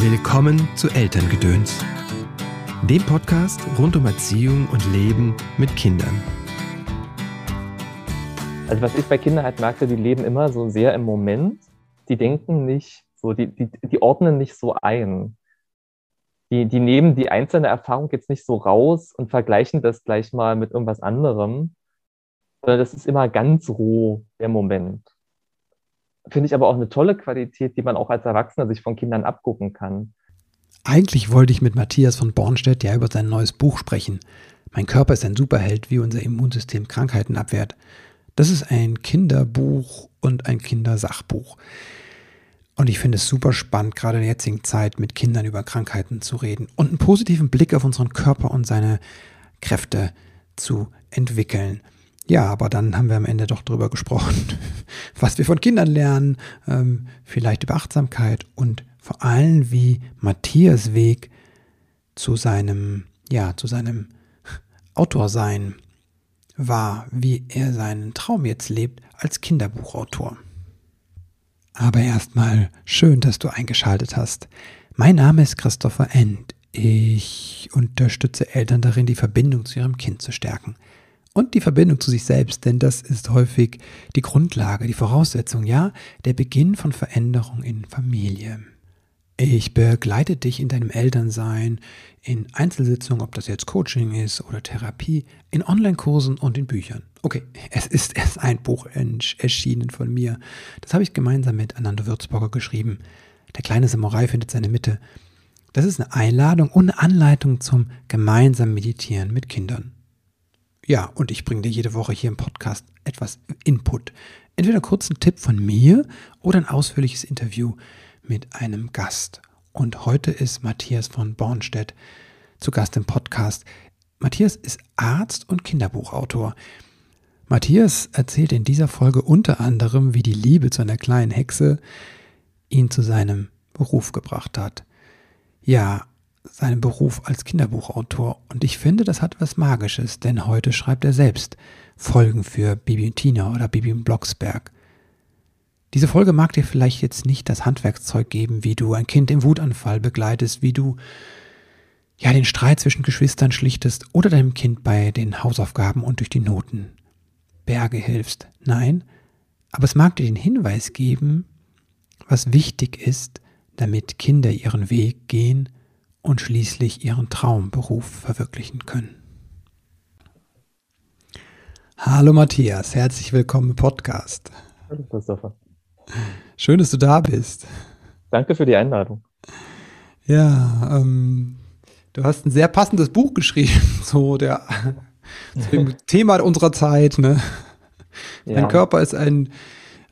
Willkommen zu Elterngedöns, dem Podcast rund um Erziehung und Leben mit Kindern. Also was ich bei Kindern halt merke, die leben immer so sehr im Moment. Die denken nicht so, die, die, die ordnen nicht so ein. Die, die nehmen die einzelne Erfahrung jetzt nicht so raus und vergleichen das gleich mal mit irgendwas anderem, sondern das ist immer ganz roh, der Moment finde ich aber auch eine tolle Qualität, die man auch als Erwachsener sich von Kindern abgucken kann. Eigentlich wollte ich mit Matthias von Bornstedt ja über sein neues Buch sprechen. Mein Körper ist ein Superheld, wie unser Immunsystem Krankheiten abwehrt. Das ist ein Kinderbuch und ein Kindersachbuch. Und ich finde es super spannend, gerade in der jetzigen Zeit mit Kindern über Krankheiten zu reden und einen positiven Blick auf unseren Körper und seine Kräfte zu entwickeln. Ja, aber dann haben wir am Ende doch drüber gesprochen, was wir von Kindern lernen, ähm, vielleicht über Achtsamkeit und vor allem wie Matthias Weg zu seinem, ja, zu seinem Autorsein war, wie er seinen Traum jetzt lebt als Kinderbuchautor. Aber erstmal schön, dass du eingeschaltet hast. Mein Name ist Christopher End. Ich unterstütze Eltern darin, die Verbindung zu ihrem Kind zu stärken und die Verbindung zu sich selbst, denn das ist häufig die Grundlage, die Voraussetzung, ja, der Beginn von Veränderung in Familie. Ich begleite dich in deinem Elternsein, in Einzelsitzungen, ob das jetzt Coaching ist oder Therapie, in Online-Kursen und in Büchern. Okay, es ist erst ein Buch erschienen von mir. Das habe ich gemeinsam mit Anando Würzburger geschrieben. Der kleine Samurai findet seine Mitte. Das ist eine Einladung und eine Anleitung zum gemeinsamen Meditieren mit Kindern. Ja, und ich bringe dir jede Woche hier im Podcast etwas Input. Entweder kurz einen Tipp von mir oder ein ausführliches Interview mit einem Gast. Und heute ist Matthias von Bornstedt zu Gast im Podcast. Matthias ist Arzt und Kinderbuchautor. Matthias erzählt in dieser Folge unter anderem, wie die Liebe zu einer kleinen Hexe ihn zu seinem Beruf gebracht hat. Ja, seinem Beruf als Kinderbuchautor und ich finde, das hat was Magisches, denn heute schreibt er selbst Folgen für Bibi und Tina oder Bibi und Blocksberg. Diese Folge mag dir vielleicht jetzt nicht das Handwerkszeug geben, wie du ein Kind im Wutanfall begleitest, wie du ja den Streit zwischen Geschwistern schlichtest oder deinem Kind bei den Hausaufgaben und durch die Noten Berge hilfst. Nein, aber es mag dir den Hinweis geben, was wichtig ist, damit Kinder ihren Weg gehen und schließlich ihren Traumberuf verwirklichen können. Hallo Matthias, herzlich willkommen im Podcast. Hallo Christopher. Schön, dass du da bist. Danke für die Einladung. Ja, ähm, du hast ein sehr passendes Buch geschrieben, so der zu dem Thema unserer Zeit. Ne? Ja. Dein Körper ist ein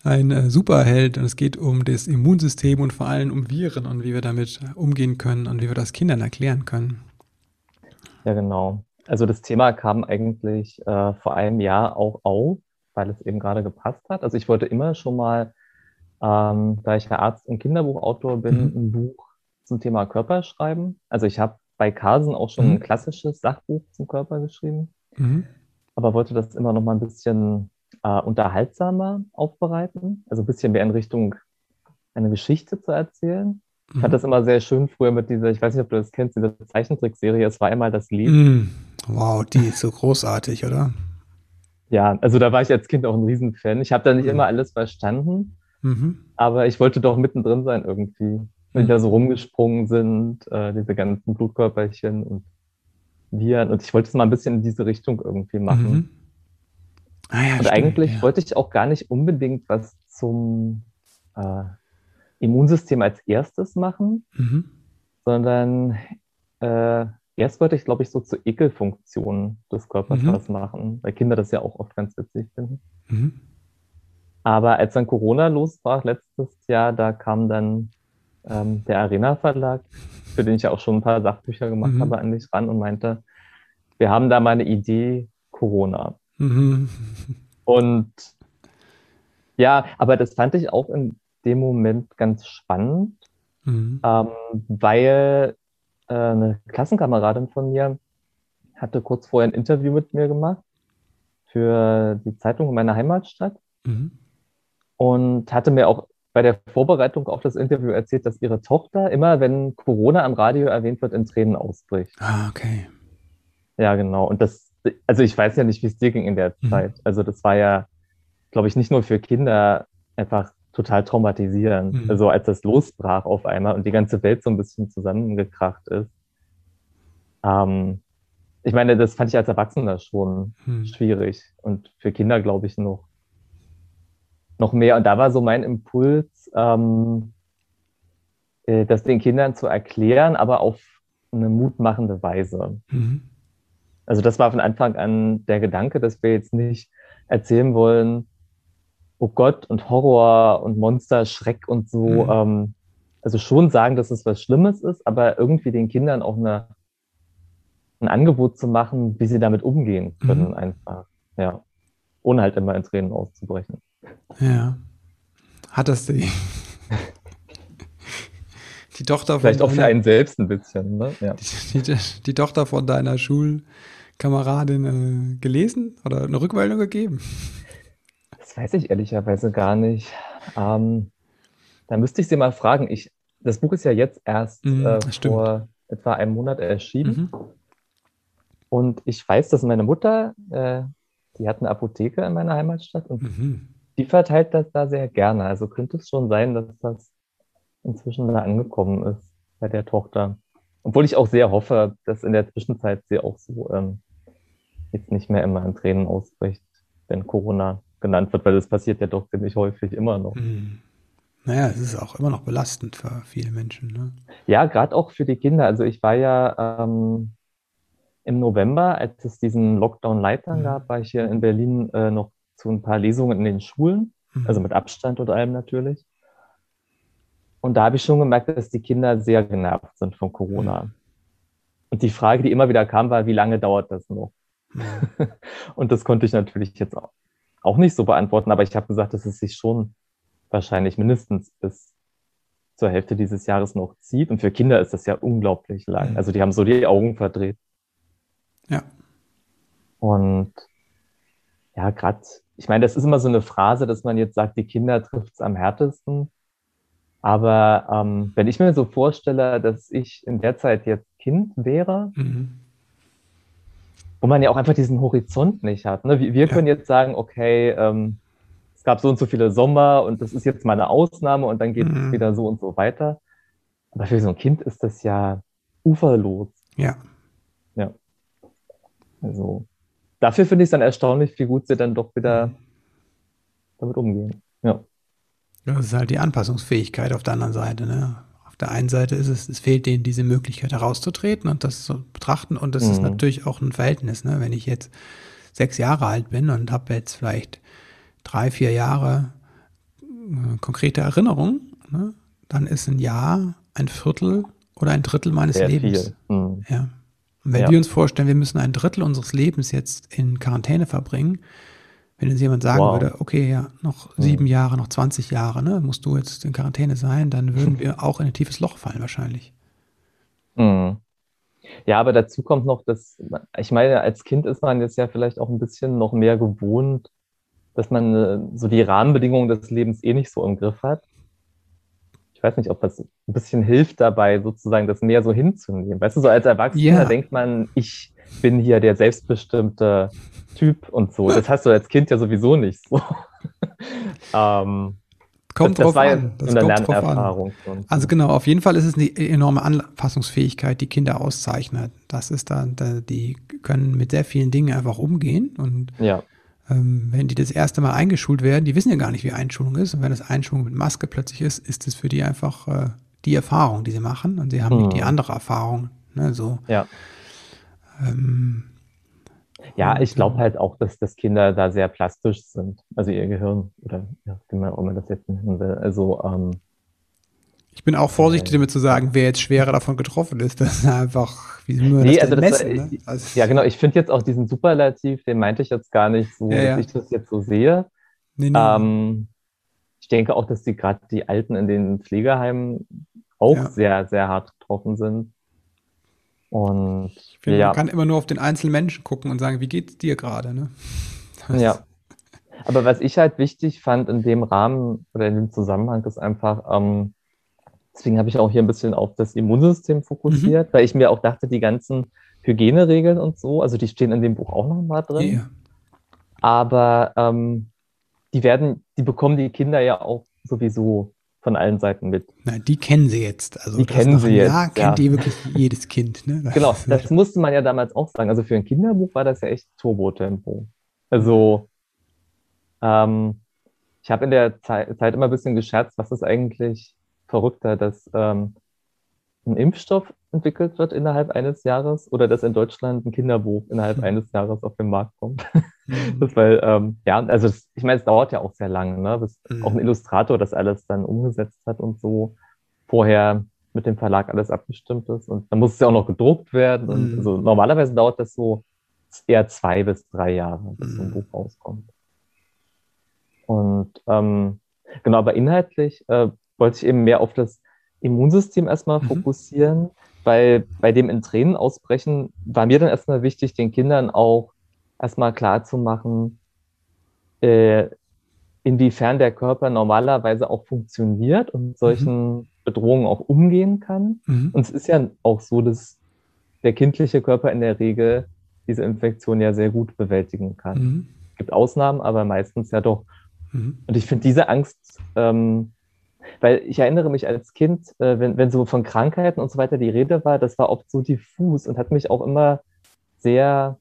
ein äh, Superheld und es geht um das Immunsystem und vor allem um Viren und wie wir damit umgehen können und wie wir das Kindern erklären können. Ja, genau. Also das Thema kam eigentlich äh, vor einem Jahr auch auf, weil es eben gerade gepasst hat. Also ich wollte immer schon mal, ähm, da ich ja Arzt und Kinderbuchautor bin, mhm. ein Buch zum Thema Körper schreiben. Also ich habe bei Carsen auch schon mhm. ein klassisches Sachbuch zum Körper geschrieben, mhm. aber wollte das immer noch mal ein bisschen äh, unterhaltsamer aufbereiten, also ein bisschen mehr in Richtung eine Geschichte zu erzählen. Ich fand mhm. das immer sehr schön früher mit dieser, ich weiß nicht, ob du das kennst, diese Zeichentrickserie, es war einmal das Leben. Mm, wow, die ist so großartig, oder? Ja, also da war ich als Kind auch ein Riesenfan. Ich habe da nicht mhm. immer alles verstanden, mhm. aber ich wollte doch mittendrin sein irgendwie. Wenn die da so rumgesprungen sind, äh, diese ganzen Blutkörperchen und Viren. Und ich wollte es mal ein bisschen in diese Richtung irgendwie machen. Ah, ja, und stimmt, eigentlich ja. wollte ich auch gar nicht unbedingt was zum äh, Immunsystem als erstes machen, mhm. sondern äh, erst wollte ich, glaube ich, so zur Ekelfunktion des Körpers mhm. was machen, weil Kinder das ja auch oft ganz witzig finden. Mhm. Aber als dann Corona losbrach letztes Jahr, da kam dann ähm, der Arena Verlag, für den ich ja auch schon ein paar Sachbücher gemacht mhm. habe, an mich ran und meinte, wir haben da mal eine Idee, Corona. Mhm. Und ja, aber das fand ich auch in dem Moment ganz spannend, mhm. ähm, weil äh, eine Klassenkameradin von mir hatte kurz vorher ein Interview mit mir gemacht für die Zeitung in meiner Heimatstadt mhm. und hatte mir auch bei der Vorbereitung auf das Interview erzählt, dass ihre Tochter immer, wenn Corona am Radio erwähnt wird, in Tränen ausbricht. Ah, okay. Ja, genau. Und das, also ich weiß ja nicht, wie es dir ging in der mhm. Zeit. Also das war ja, glaube ich, nicht nur für Kinder einfach total traumatisierend. Mhm. Also als das losbrach auf einmal und die ganze Welt so ein bisschen zusammengekracht ist. Ähm, ich meine, das fand ich als Erwachsener schon mhm. schwierig und für Kinder, glaube ich, noch noch mehr. Und da war so mein Impuls, ähm, äh, das den Kindern zu erklären, aber auf eine mutmachende Weise. Mhm. Also das war von Anfang an der Gedanke, dass wir jetzt nicht erzählen wollen, oh Gott und Horror und Monster, Schreck und so. Mhm. Ähm, also schon sagen, dass es was Schlimmes ist, aber irgendwie den Kindern auch eine, ein Angebot zu machen, wie sie damit umgehen können, mhm. einfach. Ja. Ohne halt immer in Tränen auszubrechen. Ja. Hat das die, die Tochter Vielleicht auch für einen selbst ein bisschen, ne? Ja. Die, die, die Tochter von deiner Schulkameradin äh, gelesen oder eine Rückmeldung gegeben? Das weiß ich ehrlicherweise gar nicht. Ähm, da müsste ich sie mal fragen. Ich, das Buch ist ja jetzt erst mm, äh, vor etwa einem Monat erschienen. Mhm. Und ich weiß, dass meine Mutter, äh, die hat eine Apotheke in meiner Heimatstadt und mhm die verteilt das da sehr gerne. Also könnte es schon sein, dass das inzwischen da angekommen ist bei der Tochter. Obwohl ich auch sehr hoffe, dass in der Zwischenzeit sie auch so ähm, jetzt nicht mehr immer in Tränen ausbricht, wenn Corona genannt wird, weil das passiert ja doch ziemlich häufig immer noch. Mhm. Naja, es ist auch immer noch belastend für viele Menschen. Ne? Ja, gerade auch für die Kinder. Also ich war ja ähm, im November, als es diesen Lockdown-Leitern mhm. gab, war ich hier in Berlin äh, noch zu ein paar Lesungen in den Schulen, mhm. also mit Abstand und allem natürlich. Und da habe ich schon gemerkt, dass die Kinder sehr genervt sind von Corona. Mhm. Und die Frage, die immer wieder kam, war, wie lange dauert das noch? Mhm. und das konnte ich natürlich jetzt auch, auch nicht so beantworten, aber ich habe gesagt, dass es sich schon wahrscheinlich mindestens bis zur Hälfte dieses Jahres noch zieht. Und für Kinder ist das ja unglaublich lang. Mhm. Also die haben so die Augen verdreht. Ja. Und ja, gerade ich meine, das ist immer so eine Phrase, dass man jetzt sagt, die Kinder trifft es am härtesten. Aber ähm, wenn ich mir so vorstelle, dass ich in der Zeit jetzt Kind wäre, mhm. wo man ja auch einfach diesen Horizont nicht hat. Ne? Wir, wir können jetzt sagen, okay, ähm, es gab so und so viele Sommer und das ist jetzt mal eine Ausnahme und dann geht mhm. es wieder so und so weiter. Aber für so ein Kind ist das ja uferlos. Ja. Ja. Also, dafür finde ich es dann erstaunlich, wie gut sie dann doch wieder damit umgehen. Ja. Das ist halt die Anpassungsfähigkeit auf der anderen Seite. Ne? Auf der einen Seite ist es, es fehlt denen diese Möglichkeit herauszutreten und das zu betrachten. Und das mhm. ist natürlich auch ein Verhältnis. Ne? Wenn ich jetzt sechs Jahre alt bin und habe jetzt vielleicht drei, vier Jahre äh, konkrete Erinnerungen, ne? dann ist ein Jahr ein Viertel oder ein Drittel meines Sehr Lebens. Mhm. Ja. Und wenn ja. wir uns vorstellen, wir müssen ein Drittel unseres Lebens jetzt in Quarantäne verbringen, wenn jetzt jemand sagen wow. würde, okay, ja, noch sieben mhm. Jahre, noch 20 Jahre, ne, musst du jetzt in Quarantäne sein, dann würden wir auch in ein tiefes Loch fallen wahrscheinlich. Mhm. Ja, aber dazu kommt noch, dass, ich meine, als Kind ist man jetzt ja vielleicht auch ein bisschen noch mehr gewohnt, dass man äh, so die Rahmenbedingungen des Lebens eh nicht so im Griff hat weiß nicht, ob das ein bisschen hilft dabei, sozusagen das mehr so hinzunehmen. Weißt du, so als Erwachsener yeah. denkt man, ich bin hier der selbstbestimmte Typ und so. Das hast du als Kind ja sowieso nicht so. ähm, kommt das, das drauf an. Das eine kommt Lernerfahrung. An. Also genau, auf jeden Fall ist es eine enorme Anpassungsfähigkeit, die Kinder auszeichnet. Das ist dann, die können mit sehr vielen Dingen einfach umgehen und ja wenn die das erste Mal eingeschult werden, die wissen ja gar nicht, wie Einschulung ist. Und wenn das Einschulung mit Maske plötzlich ist, ist es für die einfach äh, die Erfahrung, die sie machen. Und sie haben mhm. die andere Erfahrung. Ne, so. Ja. Ähm, ja, ich glaube halt auch, dass, dass Kinder da sehr plastisch sind. Also ihr Gehirn oder ja, wie man auch immer das jetzt nennen will. Also ähm, ich bin auch vorsichtig damit zu sagen, wer jetzt schwerer davon getroffen ist. Das ist einfach, wie wir nee, das also messen. Das, ne? also, ja, genau. Ich finde jetzt auch diesen Superlativ, den meinte ich jetzt gar nicht so, ja, ja. dass ich das jetzt so sehe. Nee, nee. Ähm, ich denke auch, dass die gerade die Alten in den Pflegeheimen auch ja. sehr, sehr hart getroffen sind. Und ich finde, man kann immer nur auf den einzelnen Menschen gucken und sagen, wie geht es dir gerade? Ne? Ja. Aber was ich halt wichtig fand in dem Rahmen oder in dem Zusammenhang ist einfach, ähm, deswegen habe ich auch hier ein bisschen auf das Immunsystem fokussiert, mhm. weil ich mir auch dachte, die ganzen Hygieneregeln und so, also die stehen in dem Buch auch nochmal drin. Ja. Aber ähm, die werden, die bekommen die Kinder ja auch sowieso von allen Seiten mit. Na, die kennen sie jetzt. Also die kennen sie jetzt. Ja, kennt ja. die wirklich jedes Kind. Ne? Das genau, das musste man ja damals auch sagen. Also für ein Kinderbuch war das ja echt Turbo-Tempo. Also ähm, ich habe in der Zeit, Zeit, immer ein bisschen gescherzt, was ist eigentlich verrückter, dass ähm, ein Impfstoff entwickelt wird innerhalb eines Jahres oder dass in Deutschland ein Kinderbuch innerhalb eines Jahres auf den Markt kommt. Mhm. Das, weil, ähm, ja, also das, ich meine, es dauert ja auch sehr lange, ne, bis mhm. auch ein Illustrator das alles dann umgesetzt hat und so vorher mit dem Verlag alles abgestimmt ist. Und dann muss es ja auch noch gedruckt werden. Und mhm. also normalerweise dauert das so eher zwei bis drei Jahre, bis so ein hm. Buch rauskommt. Und ähm, genau, aber inhaltlich äh, wollte ich eben mehr auf das Immunsystem erstmal mhm. fokussieren, weil bei dem in Tränen ausbrechen war mir dann erstmal wichtig, den Kindern auch erstmal klar zu machen, äh, inwiefern der Körper normalerweise auch funktioniert und solchen mhm. Bedrohungen auch umgehen kann. Mhm. Und es ist ja auch so, dass der kindliche Körper in der Regel diese Infektion ja sehr gut bewältigen kann. Mhm. Es gibt Ausnahmen, aber meistens ja doch. Mhm. Und ich finde diese Angst ähm, weil ich erinnere mich als Kind, äh, wenn, wenn so von Krankheiten und so weiter die Rede war, das war oft so diffus und hat mich auch immer sehr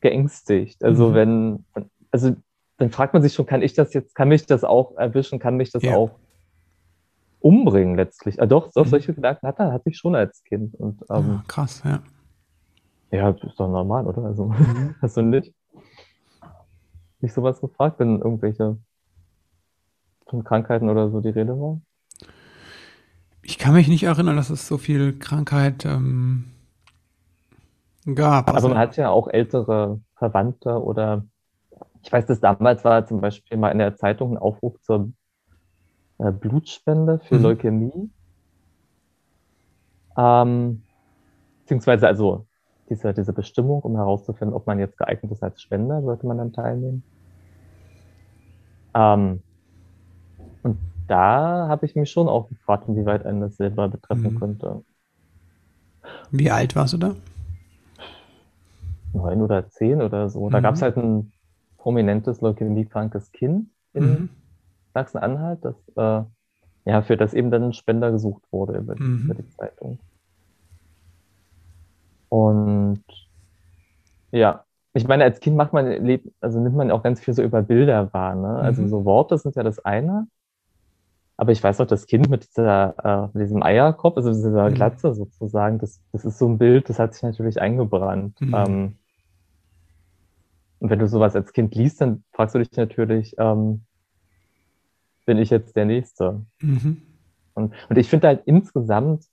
geängstigt. Also mhm. wenn, also dann fragt man sich schon, kann ich das jetzt, kann mich das auch erwischen, kann mich das ja. auch umbringen letztlich? Ah, doch, doch mhm. solche Gedanken hatte, hatte ich schon als Kind. Und, ähm, ja, krass, ja. Ja, ist doch normal, oder? Also mhm. hast du nicht, nicht sowas gefragt, wenn irgendwelche von Krankheiten oder so die Rede war? Ich kann mich nicht erinnern, dass es so viel Krankheit ähm, gab. Also man hat ja auch ältere Verwandte oder ich weiß, dass damals war zum Beispiel mal in der Zeitung ein Aufruf zur äh, Blutspende für mhm. Leukämie. Ähm, beziehungsweise also diese, diese Bestimmung, um herauszufinden, ob man jetzt geeignet ist als Spender, sollte man dann teilnehmen. Ähm, und da habe ich mich schon auch gefragt, inwieweit einen das selber betreffen mhm. könnte. Wie alt warst du da? Neun oder zehn oder so. Da mhm. gab es halt ein prominentes leukämiekrankes Kind in mhm. Sachsen-Anhalt, das äh, ja, für das eben dann ein Spender gesucht wurde über, mhm. über die Zeitung. Und ja, ich meine, als Kind macht man, also nimmt man auch ganz viel so über Bilder wahr. Ne? Also mhm. so Worte sind ja das eine, aber ich weiß noch, das Kind mit, dieser, äh, mit diesem Eierkopf, also dieser mhm. Glatze sozusagen, das, das ist so ein Bild, das hat sich natürlich eingebrannt. Mhm. Ähm, und wenn du sowas als Kind liest, dann fragst du dich natürlich, ähm, bin ich jetzt der Nächste? Mhm. Und, und ich finde halt insgesamt,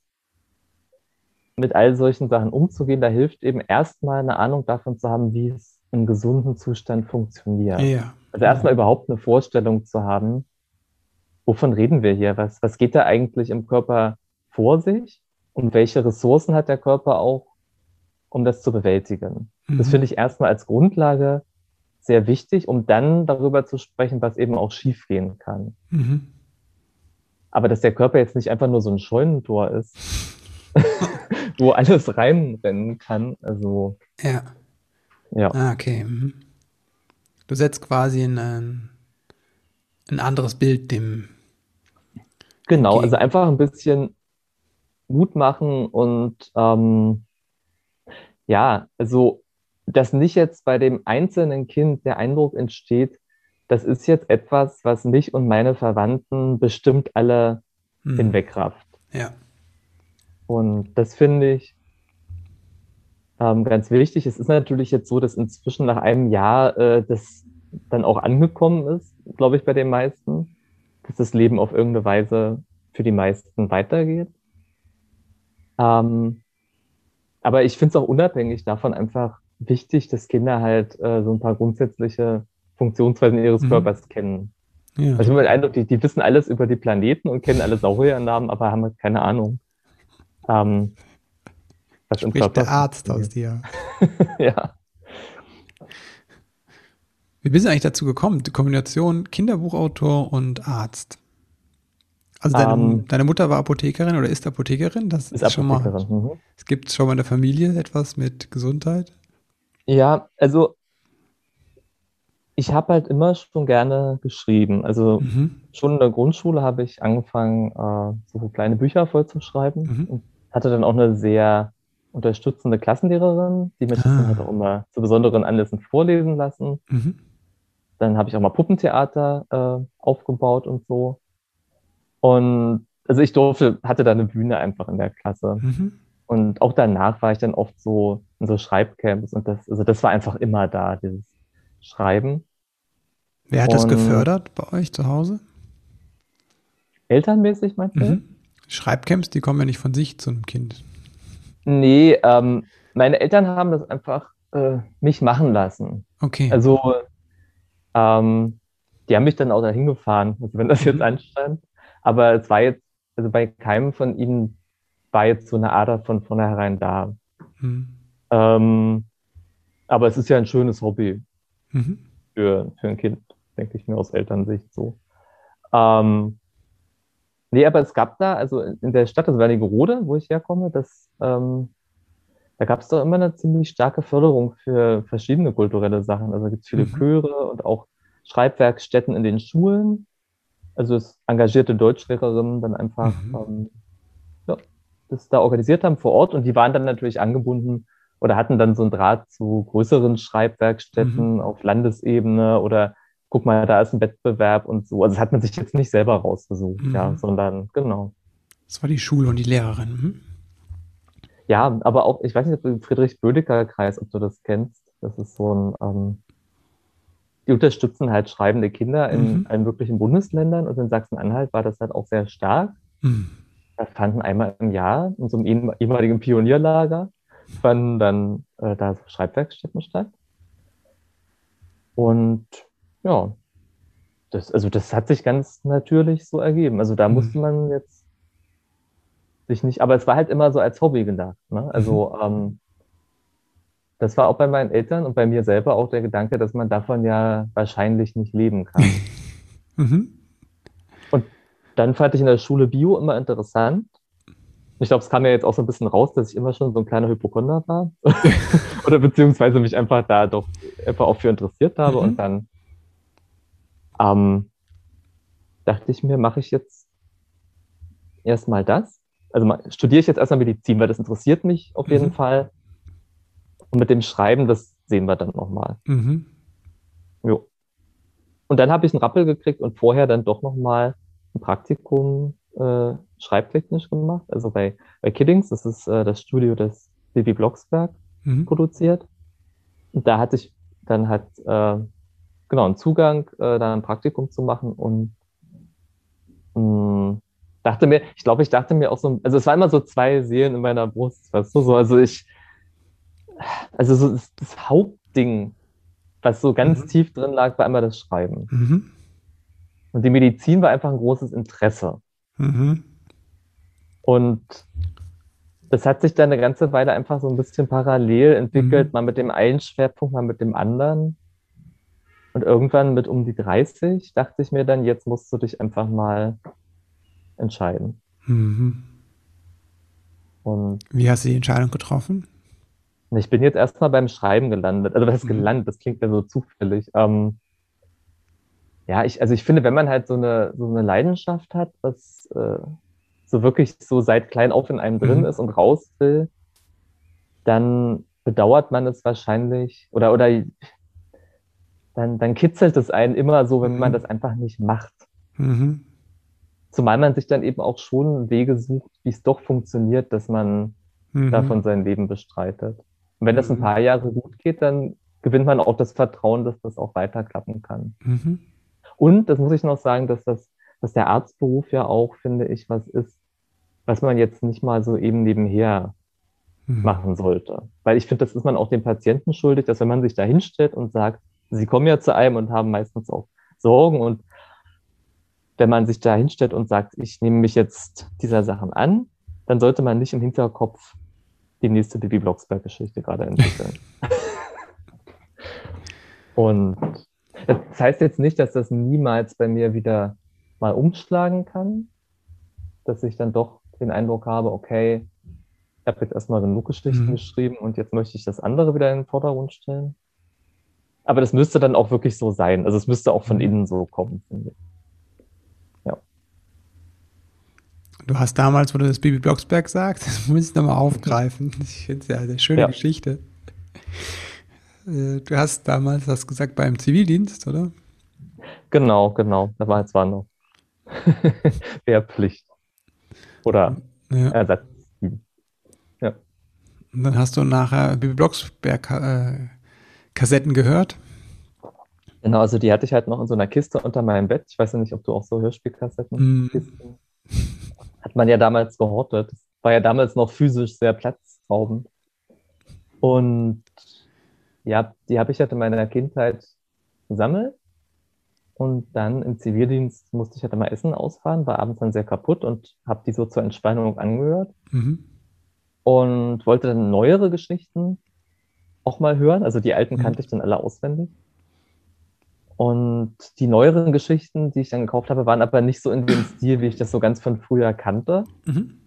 mit all solchen Sachen umzugehen, da hilft eben erstmal eine Ahnung davon zu haben, wie es im gesunden Zustand funktioniert. Ja. Also erstmal überhaupt eine Vorstellung zu haben, wovon reden wir hier? Was, was geht da eigentlich im Körper vor sich? Und welche Ressourcen hat der Körper auch, um das zu bewältigen? Mhm. Das finde ich erstmal als Grundlage sehr wichtig, um dann darüber zu sprechen, was eben auch schiefgehen kann. Mhm. Aber dass der Körper jetzt nicht einfach nur so ein Scheunentor ist, wo alles reinrennen kann, also. Ja. Ja. Ah, okay. Mhm. Du setzt quasi ein, ein anderes Bild dem Genau, also einfach ein bisschen Mut machen und ähm, ja, also dass nicht jetzt bei dem einzelnen Kind der Eindruck entsteht, das ist jetzt etwas, was mich und meine Verwandten bestimmt alle hm. hinwegrafft. Ja. Und das finde ich ähm, ganz wichtig. Es ist natürlich jetzt so, dass inzwischen nach einem Jahr äh, das dann auch angekommen ist, glaube ich, bei den meisten dass das Leben auf irgendeine Weise für die meisten weitergeht. Ähm, aber ich finde es auch unabhängig davon einfach wichtig, dass Kinder halt äh, so ein paar grundsätzliche Funktionsweisen ihres mhm. Körpers kennen. Ja. Also ich habe den Eindruck, die, die wissen alles über die Planeten und kennen alle Sauriernamen, aber haben halt keine Ahnung. Ähm, was Spricht der Arzt aus dir. ja. Wie bist du eigentlich dazu gekommen? Die Kombination Kinderbuchautor und Arzt. Also deine, um, ähm. deine, Mutter war Apothekerin oder ist Apothekerin? Das ist, ist schon mal. Mhm. Es gibt schon mal in der Familie etwas mit Gesundheit. Ja, also ich habe halt immer schon gerne geschrieben. Also mhm. schon in der Grundschule habe ich angefangen, äh, so kleine Bücher vollzuschreiben mhm. und hatte dann auch eine sehr unterstützende Klassenlehrerin, die mich ah. dann halt auch immer zu besonderen Anlässen vorlesen lassen. Mhm. Dann habe ich auch mal Puppentheater äh, aufgebaut und so. Und also ich durfte, hatte da eine Bühne einfach in der Klasse. Mhm. Und auch danach war ich dann oft so in so Schreibcamps und das, also das war einfach immer da, dieses Schreiben. Wer hat und das gefördert bei euch zu Hause? Elternmäßig meinst du? Mhm. Schreibcamps, die kommen ja nicht von sich zu einem Kind. Nee, ähm, meine Eltern haben das einfach äh, mich machen lassen. Okay. Also, ähm, die haben mich dann auch dahin gefahren, also wenn das jetzt mhm. anstand. Aber es war jetzt, also bei keinem von ihnen war jetzt so eine Ader von vornherein da. Mhm. Ähm, aber es ist ja ein schönes Hobby mhm. für, für ein Kind, denke ich mir aus Elternsicht so. Ähm, nee, aber es gab da, also in der Stadt, also Wernigerode, wo ich herkomme, das, ähm, da gab es doch immer eine ziemlich starke Förderung für verschiedene kulturelle Sachen. Also gibt es viele mhm. Chöre und auch Schreibwerkstätten in den Schulen also es engagierte Deutschlehrerinnen dann einfach mhm. ähm, ja, das da organisiert haben vor Ort und die waren dann natürlich angebunden oder hatten dann so einen Draht zu größeren Schreibwerkstätten mhm. auf Landesebene oder guck mal, da ist ein Wettbewerb und so. Also das hat man sich jetzt nicht selber rausgesucht, mhm. ja, sondern genau. Das war die Schule und die Lehrerin. Ja, aber auch, ich weiß nicht, ob du Friedrich-Bödecker-Kreis, ob du das kennst. Das ist so ein ähm, die unterstützen halt schreibende Kinder in mhm. allen möglichen Bundesländern und in Sachsen-Anhalt war das halt auch sehr stark. Mhm. Da fanden einmal im Jahr in so einem ehemaligen Pionierlager fanden dann äh, da Schreibwerkstätten statt. Und ja, das, also das hat sich ganz natürlich so ergeben. Also da mhm. musste man jetzt sich nicht, aber es war halt immer so als Hobby gedacht. Ne? Also mhm. ähm, das war auch bei meinen Eltern und bei mir selber auch der Gedanke, dass man davon ja wahrscheinlich nicht leben kann. mhm. Und dann fand ich in der Schule Bio immer interessant. Ich glaube, es kam ja jetzt auch so ein bisschen raus, dass ich immer schon so ein kleiner Hypochonder war. Oder beziehungsweise mich einfach da doch einfach auch für interessiert habe. Mhm. Und dann ähm, dachte ich mir, mache ich jetzt erstmal das. Also studiere ich jetzt erstmal Medizin, weil das interessiert mich auf jeden mhm. Fall. Und mit dem Schreiben, das sehen wir dann nochmal. Mhm. Jo. Und dann habe ich einen Rappel gekriegt und vorher dann doch nochmal ein Praktikum äh, schreibtechnisch gemacht. Also bei, bei Kiddings, das ist äh, das Studio, das Bibi Blocksberg mhm. produziert. Und da hatte ich dann halt äh, genau einen Zugang, äh, da ein Praktikum zu machen und mh, mm, dachte mir, ich glaube, ich dachte mir auch so, also es waren immer so zwei Seelen in meiner Brust, weißt du, so, also ich, also so das, das, Hauptding, was so ganz mhm. tief drin lag, war immer das Schreiben. Mhm. Und die Medizin war einfach ein großes Interesse. Mhm. Und das hat sich dann eine ganze Weile einfach so ein bisschen parallel entwickelt, mhm. mal mit dem einen Schwerpunkt, mal mit dem anderen. Und irgendwann mit um die 30 dachte ich mir dann, jetzt musst du dich einfach mal entscheiden. Mhm. Und Wie hast du die Entscheidung getroffen? Ich bin jetzt erstmal beim Schreiben gelandet. Also was ist mhm. gelandet? Das klingt ja so zufällig. Ähm, ja, ich, also ich finde, wenn man halt so eine, so eine Leidenschaft hat, was äh, so wirklich so seit klein auf in einem mhm. drin ist und raus will, dann bedauert man es wahrscheinlich oder, oder dann, dann kitzelt es einen immer so, wenn mhm. man das einfach nicht macht. Mhm. Zumal man sich dann eben auch schon Wege sucht, wie es doch funktioniert, dass man mhm. davon sein Leben bestreitet. Und wenn das ein mhm. paar Jahre gut geht, dann gewinnt man auch das Vertrauen, dass das auch weiter klappen kann. Mhm. Und das muss ich noch sagen, dass das, dass der Arztberuf ja auch, finde ich, was ist, was man jetzt nicht mal so eben nebenher mhm. machen sollte. Weil ich finde, das ist man auch dem Patienten schuldig, dass wenn man sich da hinstellt und sagt, sie kommen ja zu einem und haben meistens auch Sorgen und wenn man sich da hinstellt und sagt, ich nehme mich jetzt dieser Sachen an, dann sollte man nicht im Hinterkopf die nächste Bibi Blocksberg-Geschichte gerade entwickeln. und Das heißt jetzt nicht, dass das niemals bei mir wieder mal umschlagen kann, dass ich dann doch den Eindruck habe, okay, ich habe jetzt erstmal genug Geschichten mhm. geschrieben und jetzt möchte ich das andere wieder in den Vordergrund stellen. Aber das müsste dann auch wirklich so sein. Also es müsste auch von mhm. innen so kommen, finde ich. Ja. Du hast damals, wo du das Bibi Blocksberg sagst, das muss ich nochmal aufgreifen. Ich finde es ja eine schöne ja. Geschichte. Äh, du hast damals, hast gesagt, beim Zivildienst, oder? Genau, genau. Da war es war noch Wehrpflicht. Oder ja. Ersatz. Ja. Und dann hast du nachher Bibi Blocksberg äh, Kassetten gehört? Genau, also die hatte ich halt noch in so einer Kiste unter meinem Bett. Ich weiß ja nicht, ob du auch so Hörspielkassetten mm. Hat man ja damals gehortet. Das war ja damals noch physisch sehr platzraubend. Und ja, die habe ich halt in meiner Kindheit gesammelt. Und dann im Zivildienst musste ich halt immer Essen ausfahren, war abends dann sehr kaputt und habe die so zur Entspannung angehört. Mhm. Und wollte dann neuere Geschichten auch mal hören. Also die alten mhm. kannte ich dann alle auswendig. Und die neueren Geschichten, die ich dann gekauft habe, waren aber nicht so in dem Stil, wie ich das so ganz von früher kannte. Mhm.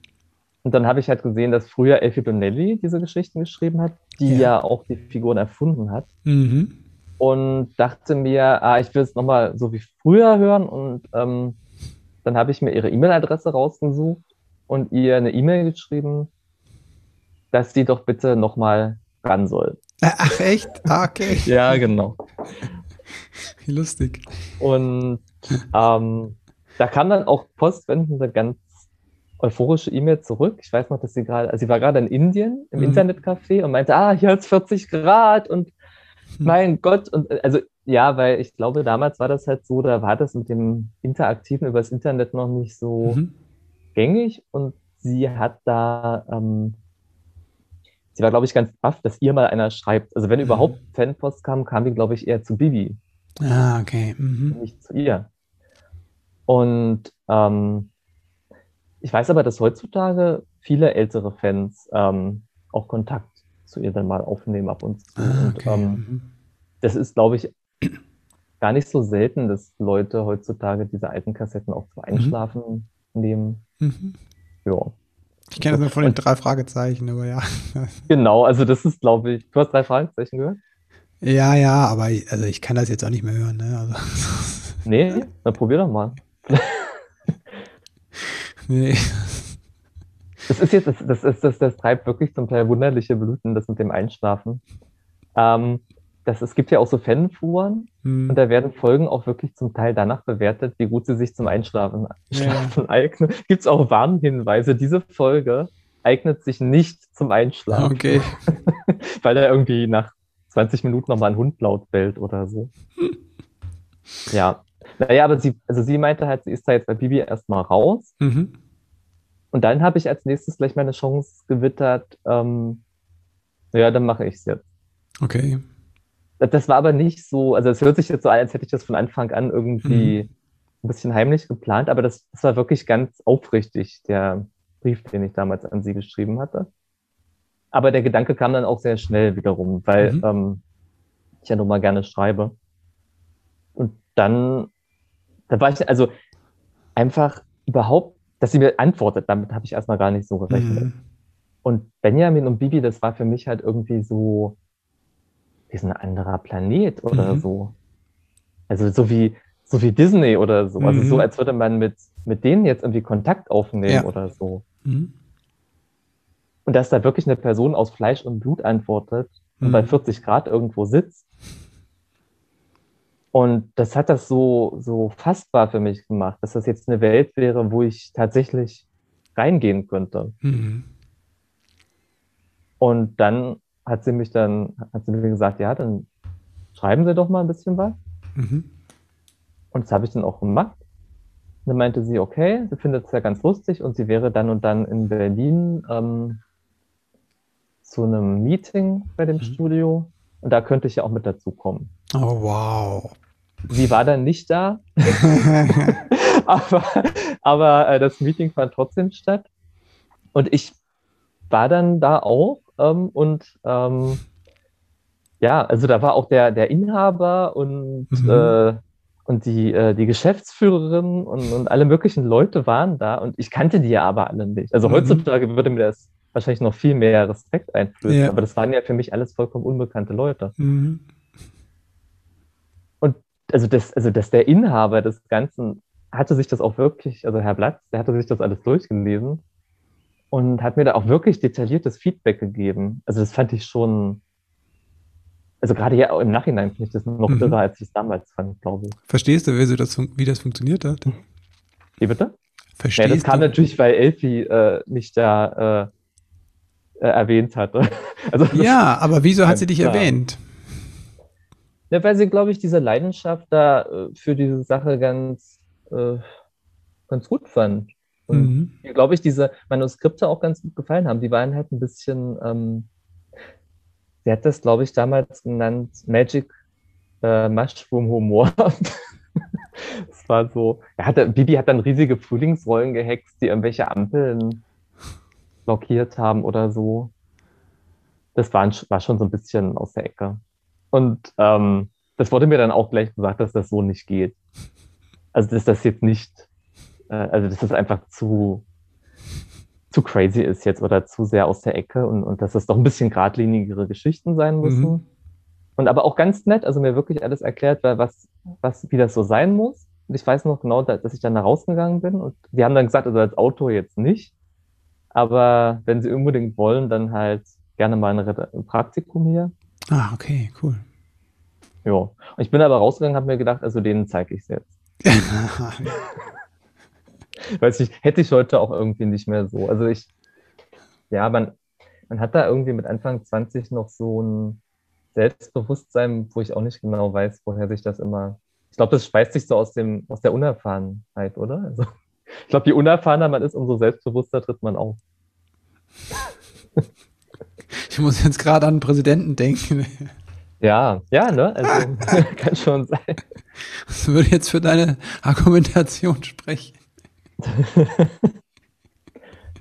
Und dann habe ich halt gesehen, dass früher Elfie Donnelly diese Geschichten geschrieben hat, die ja, ja auch die Figuren erfunden hat. Mhm. Und dachte mir, ah, ich will es nochmal so wie früher hören. Und ähm, dann habe ich mir ihre E-Mail-Adresse rausgesucht und ihr eine E-Mail geschrieben, dass sie doch bitte nochmal ran soll. Ach echt? Ah, okay. ja, genau. Wie lustig. Und ähm, da kam dann auch postwendend eine ganz euphorische E-Mail zurück. Ich weiß noch, dass sie gerade, also sie war gerade in Indien im mhm. Internetcafé und meinte, ah, hier hat es 40 Grad und mhm. mein Gott. Und also ja, weil ich glaube, damals war das halt so, da war das mit dem Interaktiven übers Internet noch nicht so mhm. gängig und sie hat da ähm, sie war, glaube ich, ganz baff, dass ihr mal einer schreibt. Also wenn mhm. überhaupt Fanpost kam, kam die, glaube ich, eher zu Bibi. Ah, okay. Mhm. Nicht zu ihr. Und ähm, ich weiß aber, dass heutzutage viele ältere Fans ähm, auch Kontakt zu ihr dann mal aufnehmen ab und zu. Ah, okay. Und ähm, mhm. das ist, glaube ich, gar nicht so selten, dass Leute heutzutage diese alten Kassetten auch zum mhm. Einschlafen mhm. nehmen. Mhm. Ja. Ich kenne das nur von den drei Fragezeichen, aber ja. Genau, also das ist, glaube ich, du hast drei Fragezeichen gehört? Ja, ja, aber also ich kann das jetzt auch nicht mehr hören. Ne? Also, nee, dann probier doch mal. nee. Das ist jetzt, das, das, ist, das, das treibt wirklich zum Teil wunderliche Blüten, das mit dem Einschlafen. Ähm, das, es gibt ja auch so Fanforen hm. und da werden Folgen auch wirklich zum Teil danach bewertet, wie gut sie sich zum Einschlafen Schlafen ja. eignen. Gibt es auch Warnhinweise, diese Folge eignet sich nicht zum Einschlafen. Okay. Weil da irgendwie nach 20 Minuten nochmal ein Hund laut bellt oder so. ja. Naja, aber sie, also sie meinte halt, sie ist da jetzt bei Bibi erstmal raus. Mhm. Und dann habe ich als nächstes gleich meine Chance gewittert, ähm, ja, dann mache ich es jetzt. Okay. Das war aber nicht so, also es hört sich jetzt so an, als hätte ich das von Anfang an irgendwie mhm. ein bisschen heimlich geplant, aber das, das war wirklich ganz aufrichtig, der Brief, den ich damals an sie geschrieben hatte. Aber der Gedanke kam dann auch sehr schnell wiederum, weil mhm. ähm, ich ja nun mal gerne schreibe. Und dann, da war ich, also einfach überhaupt, dass sie mir antwortet, damit habe ich erstmal gar nicht so gerechnet. Mhm. Und Benjamin und Bibi, das war für mich halt irgendwie so, wie so ein anderer Planet oder mhm. so. Also so wie, so wie Disney oder so. Also so, mhm. als würde man mit, mit denen jetzt irgendwie Kontakt aufnehmen ja. oder so. Mhm. Und dass da wirklich eine Person aus Fleisch und Blut antwortet und bei 40 mhm. Grad irgendwo sitzt. Und das hat das so, so fassbar für mich gemacht, dass das jetzt eine Welt wäre, wo ich tatsächlich reingehen könnte. Mhm. Und dann hat sie mich dann, hat sie mir gesagt, ja, dann schreiben Sie doch mal ein bisschen was. Mhm. Und das habe ich dann auch gemacht. Und dann meinte sie, okay, sie findet es ja ganz lustig und sie wäre dann und dann in Berlin ähm, zu einem Meeting bei dem mhm. Studio und da könnte ich ja auch mit dazukommen. Oh, wow. Sie war dann nicht da, aber, aber äh, das Meeting fand trotzdem statt. Und ich war dann da auch ähm, und ähm, ja, also da war auch der, der Inhaber und, mhm. äh, und die, äh, die Geschäftsführerin und, und alle möglichen Leute waren da und ich kannte die ja aber alle nicht. Also mhm. heutzutage würde mir das wahrscheinlich noch viel mehr Respekt einflößen, ja. aber das waren ja für mich alles vollkommen unbekannte Leute. Mhm. Und also das, also dass der Inhaber des Ganzen hatte sich das auch wirklich, also Herr Blatz, der hatte sich das alles durchgelesen und hat mir da auch wirklich detailliertes Feedback gegeben. Also das fand ich schon, also gerade ja im Nachhinein finde ich das noch mhm. irrer, als ich es damals fand, glaube ich. Verstehst du, wie das, wie das funktioniert hat? Wie bitte? Verstehst ja, das kam du? natürlich, weil Elfi äh, mich da äh, äh, erwähnt hatte. also, ja, aber wieso hat sie dich klar. erwähnt? Ja, weil sie, glaube ich, diese Leidenschaft da äh, für diese Sache ganz, äh, ganz gut fand. Und mhm. glaube ich, diese Manuskripte auch ganz gut gefallen haben. Die waren halt ein bisschen ähm, Sie hat das, glaube ich, damals genannt Magic äh, Mushroom Humor. das war so, er hatte, Bibi hat dann riesige Frühlingsrollen gehext, die irgendwelche Ampeln blockiert haben oder so. Das war, war schon so ein bisschen aus der Ecke. Und ähm, das wurde mir dann auch gleich gesagt, dass das so nicht geht. Also, dass das jetzt nicht, äh, also, dass das einfach zu, zu crazy ist jetzt oder zu sehr aus der Ecke und, und dass es doch ein bisschen geradlinigere Geschichten sein müssen. Mhm. Und aber auch ganz nett, also mir wirklich alles erklärt, was, was, wie das so sein muss. Und ich weiß noch genau, dass ich dann da rausgegangen bin und die haben dann gesagt, also als Autor jetzt nicht, aber wenn sie unbedingt wollen, dann halt gerne mal ein Praktikum hier. Ah, okay, cool. Ja, und ich bin aber rausgegangen, habe mir gedacht, also denen zeige ich es jetzt. Weiß ich, hätte ich heute auch irgendwie nicht mehr so. Also ich, ja, man, man hat da irgendwie mit Anfang 20 noch so ein Selbstbewusstsein, wo ich auch nicht genau weiß, woher sich das immer. Ich glaube, das speist sich so aus dem, aus der Unerfahrenheit, oder? Also, ich glaube, je unerfahrener man ist, umso selbstbewusster tritt man auf. Ich muss jetzt gerade an den Präsidenten denken. Ja, ja, ne? Also, kann schon sein. Das würde jetzt für deine Argumentation sprechen.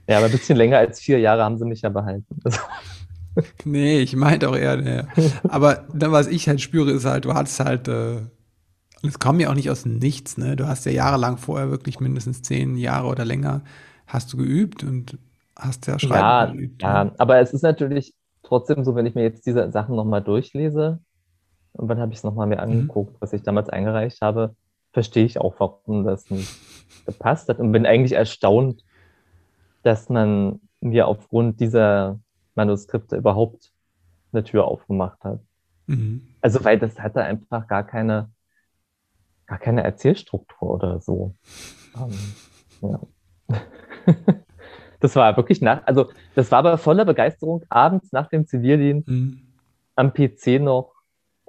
ja, aber ein bisschen länger als vier Jahre haben sie mich ja behalten. nee, ich meinte auch eher, nee. aber dann, was ich halt spüre, ist halt, du hattest halt, äh, es kam ja auch nicht aus Nichts, ne? Du hast ja jahrelang vorher wirklich mindestens zehn Jahre oder länger hast du geübt und hast ja Schreiben ja, geübt. Ja, ne? aber es ist natürlich trotzdem so, wenn ich mir jetzt diese Sachen nochmal durchlese, und dann habe ich es nochmal mir mhm. angeguckt, mhm. was ich damals eingereicht habe, verstehe ich auch, warum das nicht gepasst hat und bin eigentlich erstaunt, dass man mir aufgrund dieser Manuskripte überhaupt eine Tür aufgemacht hat. Mhm. Also, weil das hatte einfach gar keine, gar keine Erzählstruktur oder so. Um, ja. das war wirklich nach, also das war aber voller Begeisterung abends nach dem Zivildienst mhm. am PC noch,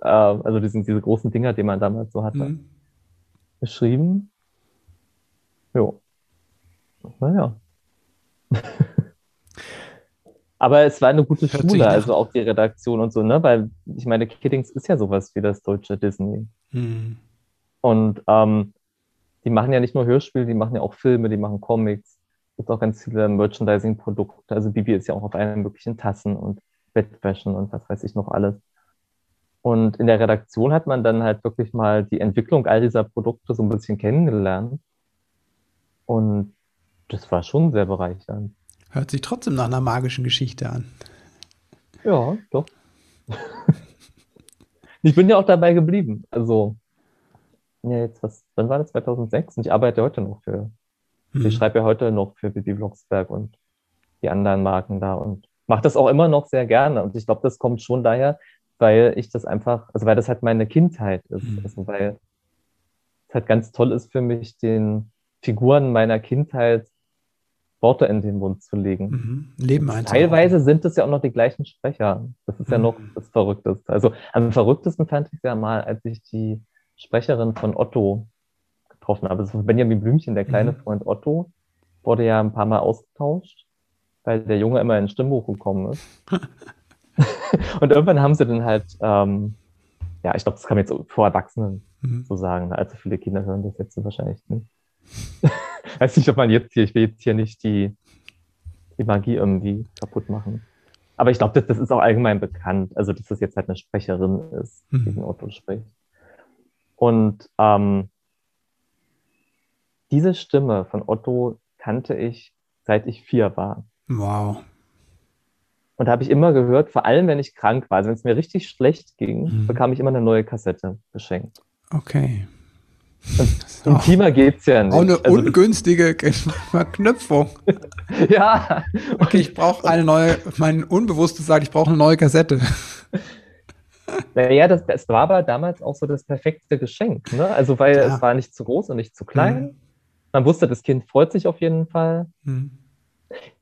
äh, also diesen, diese großen Dinger, die man damals so hatte. Mhm geschrieben. Jo. Naja. Aber es war eine gute Schule, also auch die Redaktion und so, ne? Weil ich meine, Kiddings ist ja sowas wie das deutsche Disney. Hm. Und ähm, die machen ja nicht nur Hörspiele, die machen ja auch Filme, die machen Comics. Es gibt auch ganz viele Merchandising-Produkte. Also Bibi ist ja auch auf allen möglichen Tassen und Bettwäschen und was weiß ich noch alles. Und in der Redaktion hat man dann halt wirklich mal die Entwicklung all dieser Produkte so ein bisschen kennengelernt. Und das war schon sehr bereichernd. Hört sich trotzdem nach einer magischen Geschichte an. Ja, doch. ich bin ja auch dabei geblieben. Also, ja, jetzt was, wann war das? 2006? Und ich arbeite heute noch für, hm. ich schreibe ja heute noch für Bibi Blocksberg und die anderen Marken da und mache das auch immer noch sehr gerne. Und ich glaube, das kommt schon daher, weil ich das einfach, also weil das halt meine Kindheit ist. Mhm. Also weil es halt ganz toll ist für mich, den Figuren meiner Kindheit Worte in den Mund zu legen. Mhm. Leben einfach. Teilweise sind es ja auch noch die gleichen Sprecher. Das ist mhm. ja noch das Verrückteste. Also am verrücktesten fand ich es ja mal, als ich die Sprecherin von Otto getroffen habe. Das war Benjamin Blümchen, der kleine mhm. Freund Otto, wurde ja ein paar Mal ausgetauscht, weil der Junge immer in Stimmbuch gekommen ist. und irgendwann haben sie dann halt, ähm, ja, ich glaube, das kann man jetzt vor Erwachsenen mhm. so sagen. Ne? Allzu viele Kinder hören das jetzt wahrscheinlich nicht. Weiß nicht, ob man jetzt hier, ich will jetzt hier nicht die, die Magie irgendwie kaputt machen. aber ich glaube, das, das, ist auch allgemein bekannt. Also, dass das jetzt halt eine Sprecherin ist, die mhm. den Otto spricht. Und ähm, diese Stimme von Otto kannte ich, seit ich vier war. Wow. Und da habe ich immer gehört, vor allem wenn ich krank war, also wenn es mir richtig schlecht ging, mhm. bekam ich immer eine neue Kassette geschenkt. Okay. Und intimer geht es ja nicht. Auch eine also, ungünstige Verknüpfung. ja. Okay, ich brauche eine neue, mein Unbewusstes sagt, ich brauche eine neue Kassette. Naja, das, das war aber damals auch so das perfekte Geschenk. Ne? Also, weil ja. es war nicht zu groß und nicht zu klein. Mhm. Man wusste, das Kind freut sich auf jeden Fall. Mhm.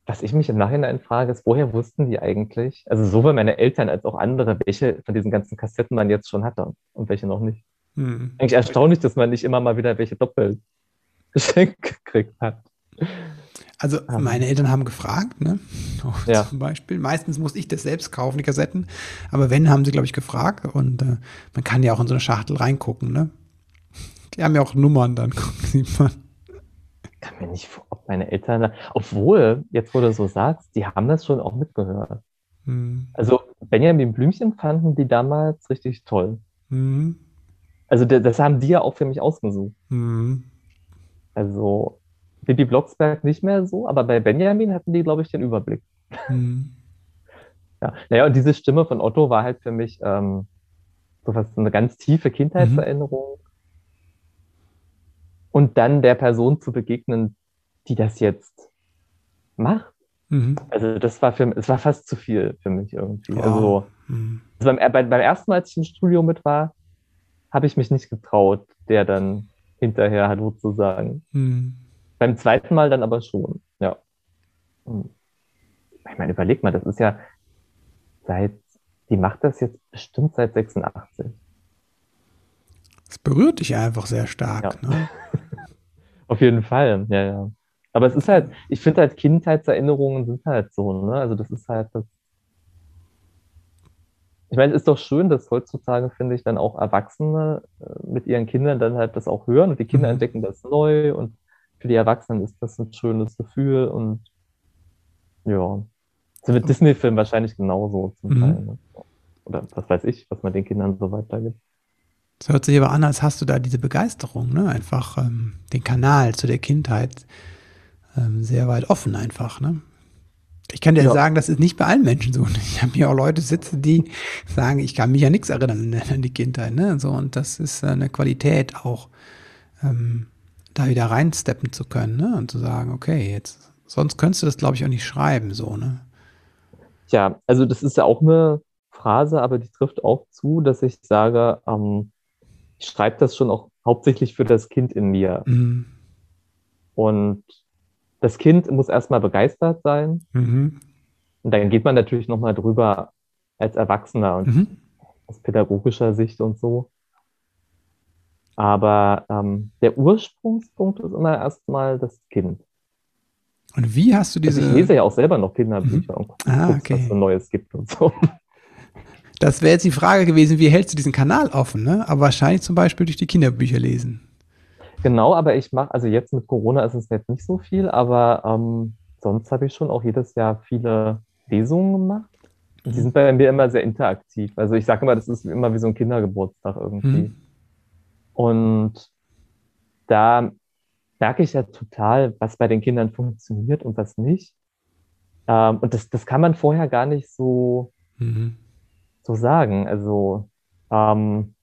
Was ich mich im Nachhinein frage, ist, woher wussten die eigentlich, also sowohl meine Eltern als auch andere, welche von diesen ganzen Kassetten man jetzt schon hatte und welche noch nicht? Hm. Eigentlich erstaunlich, dass man nicht immer mal wieder welche doppelt geschenkt gekriegt hat. Also meine Eltern haben gefragt, ne? Oh, ja. Zum Beispiel. Meistens muss ich das selbst kaufen, die Kassetten. Aber wenn, haben sie, glaube ich, gefragt. Und äh, man kann ja auch in so eine Schachtel reingucken, ne? Die haben ja auch Nummern, dann sieht man. Ich kann mir nicht vor, ob meine Eltern, obwohl, jetzt wo du so sagst, die haben das schon auch mitgehört. Hm. Also Benjamin Blümchen fanden die damals richtig toll. Hm. Also das haben die ja auch für mich ausgesucht. Mhm. Also Bibi Blocksberg nicht mehr so, aber bei Benjamin hatten die, glaube ich, den Überblick. Mhm. Ja, naja, und diese Stimme von Otto war halt für mich ähm, so was, eine ganz tiefe Kindheitserinnerung. Mhm. Und dann der Person zu begegnen, die das jetzt macht. Mhm. Also das war für es war fast zu viel für mich irgendwie. Wow. Also, mhm. also beim, beim, beim ersten Mal, als ich im Studio mit war, habe ich mich nicht getraut, der dann hinterher Hallo zu sagen. Hm. Beim zweiten Mal dann aber schon, ja. Hm. Ich meine, überleg mal, das ist ja seit, die macht das jetzt bestimmt seit 86. Es berührt dich einfach sehr stark, ja. ne? Auf jeden Fall, ja, ja. Aber es ist halt, ich finde halt Kindheitserinnerungen sind halt so, ne? Also das ist halt das, ich meine, es ist doch schön, dass heutzutage, finde ich, dann auch Erwachsene äh, mit ihren Kindern dann halt das auch hören und die Kinder mhm. entdecken das neu und für die Erwachsenen ist das ein schönes Gefühl und ja. So mit Disney-Filmen wahrscheinlich genauso zum mhm. Teil. Ne? Oder was weiß ich, was man den Kindern so weitergibt. Es hört sich aber an, als hast du da diese Begeisterung, ne? Einfach ähm, den Kanal zu der Kindheit ähm, sehr weit offen einfach, ne? Ich kann dir ja. sagen, das ist nicht bei allen Menschen so. Ich habe hier auch Leute sitzen, die sagen, ich kann mich ja nichts erinnern an die Kindheit. Ne? So, und das ist eine Qualität auch, ähm, da wieder reinsteppen zu können ne? und zu sagen, okay, jetzt, sonst könntest du das, glaube ich, auch nicht schreiben. So, ne? Ja, also das ist ja auch eine Phrase, aber die trifft auch zu, dass ich sage, ähm, ich schreibe das schon auch hauptsächlich für das Kind in mir. Mhm. Und das Kind muss erstmal begeistert sein. Mhm. Und dann geht man natürlich nochmal drüber als Erwachsener und mhm. aus pädagogischer Sicht und so. Aber ähm, der Ursprungspunkt ist immer erstmal das Kind. Und wie hast du diese. Also ich lese ja auch selber noch Kinderbücher mhm. und gucke, ah, okay. was es so Neues gibt und so. Das wäre jetzt die Frage gewesen, wie hältst du diesen Kanal offen? Ne? Aber wahrscheinlich zum Beispiel durch die Kinderbücher lesen. Genau, aber ich mache, also jetzt mit Corona ist es jetzt nicht so viel, aber ähm, sonst habe ich schon auch jedes Jahr viele Lesungen gemacht. Die mhm. sind bei mir immer sehr interaktiv. Also ich sage immer, das ist immer wie so ein Kindergeburtstag irgendwie. Mhm. Und da merke ich ja total, was bei den Kindern funktioniert und was nicht. Ähm, und das, das kann man vorher gar nicht so, mhm. so sagen. Also ähm,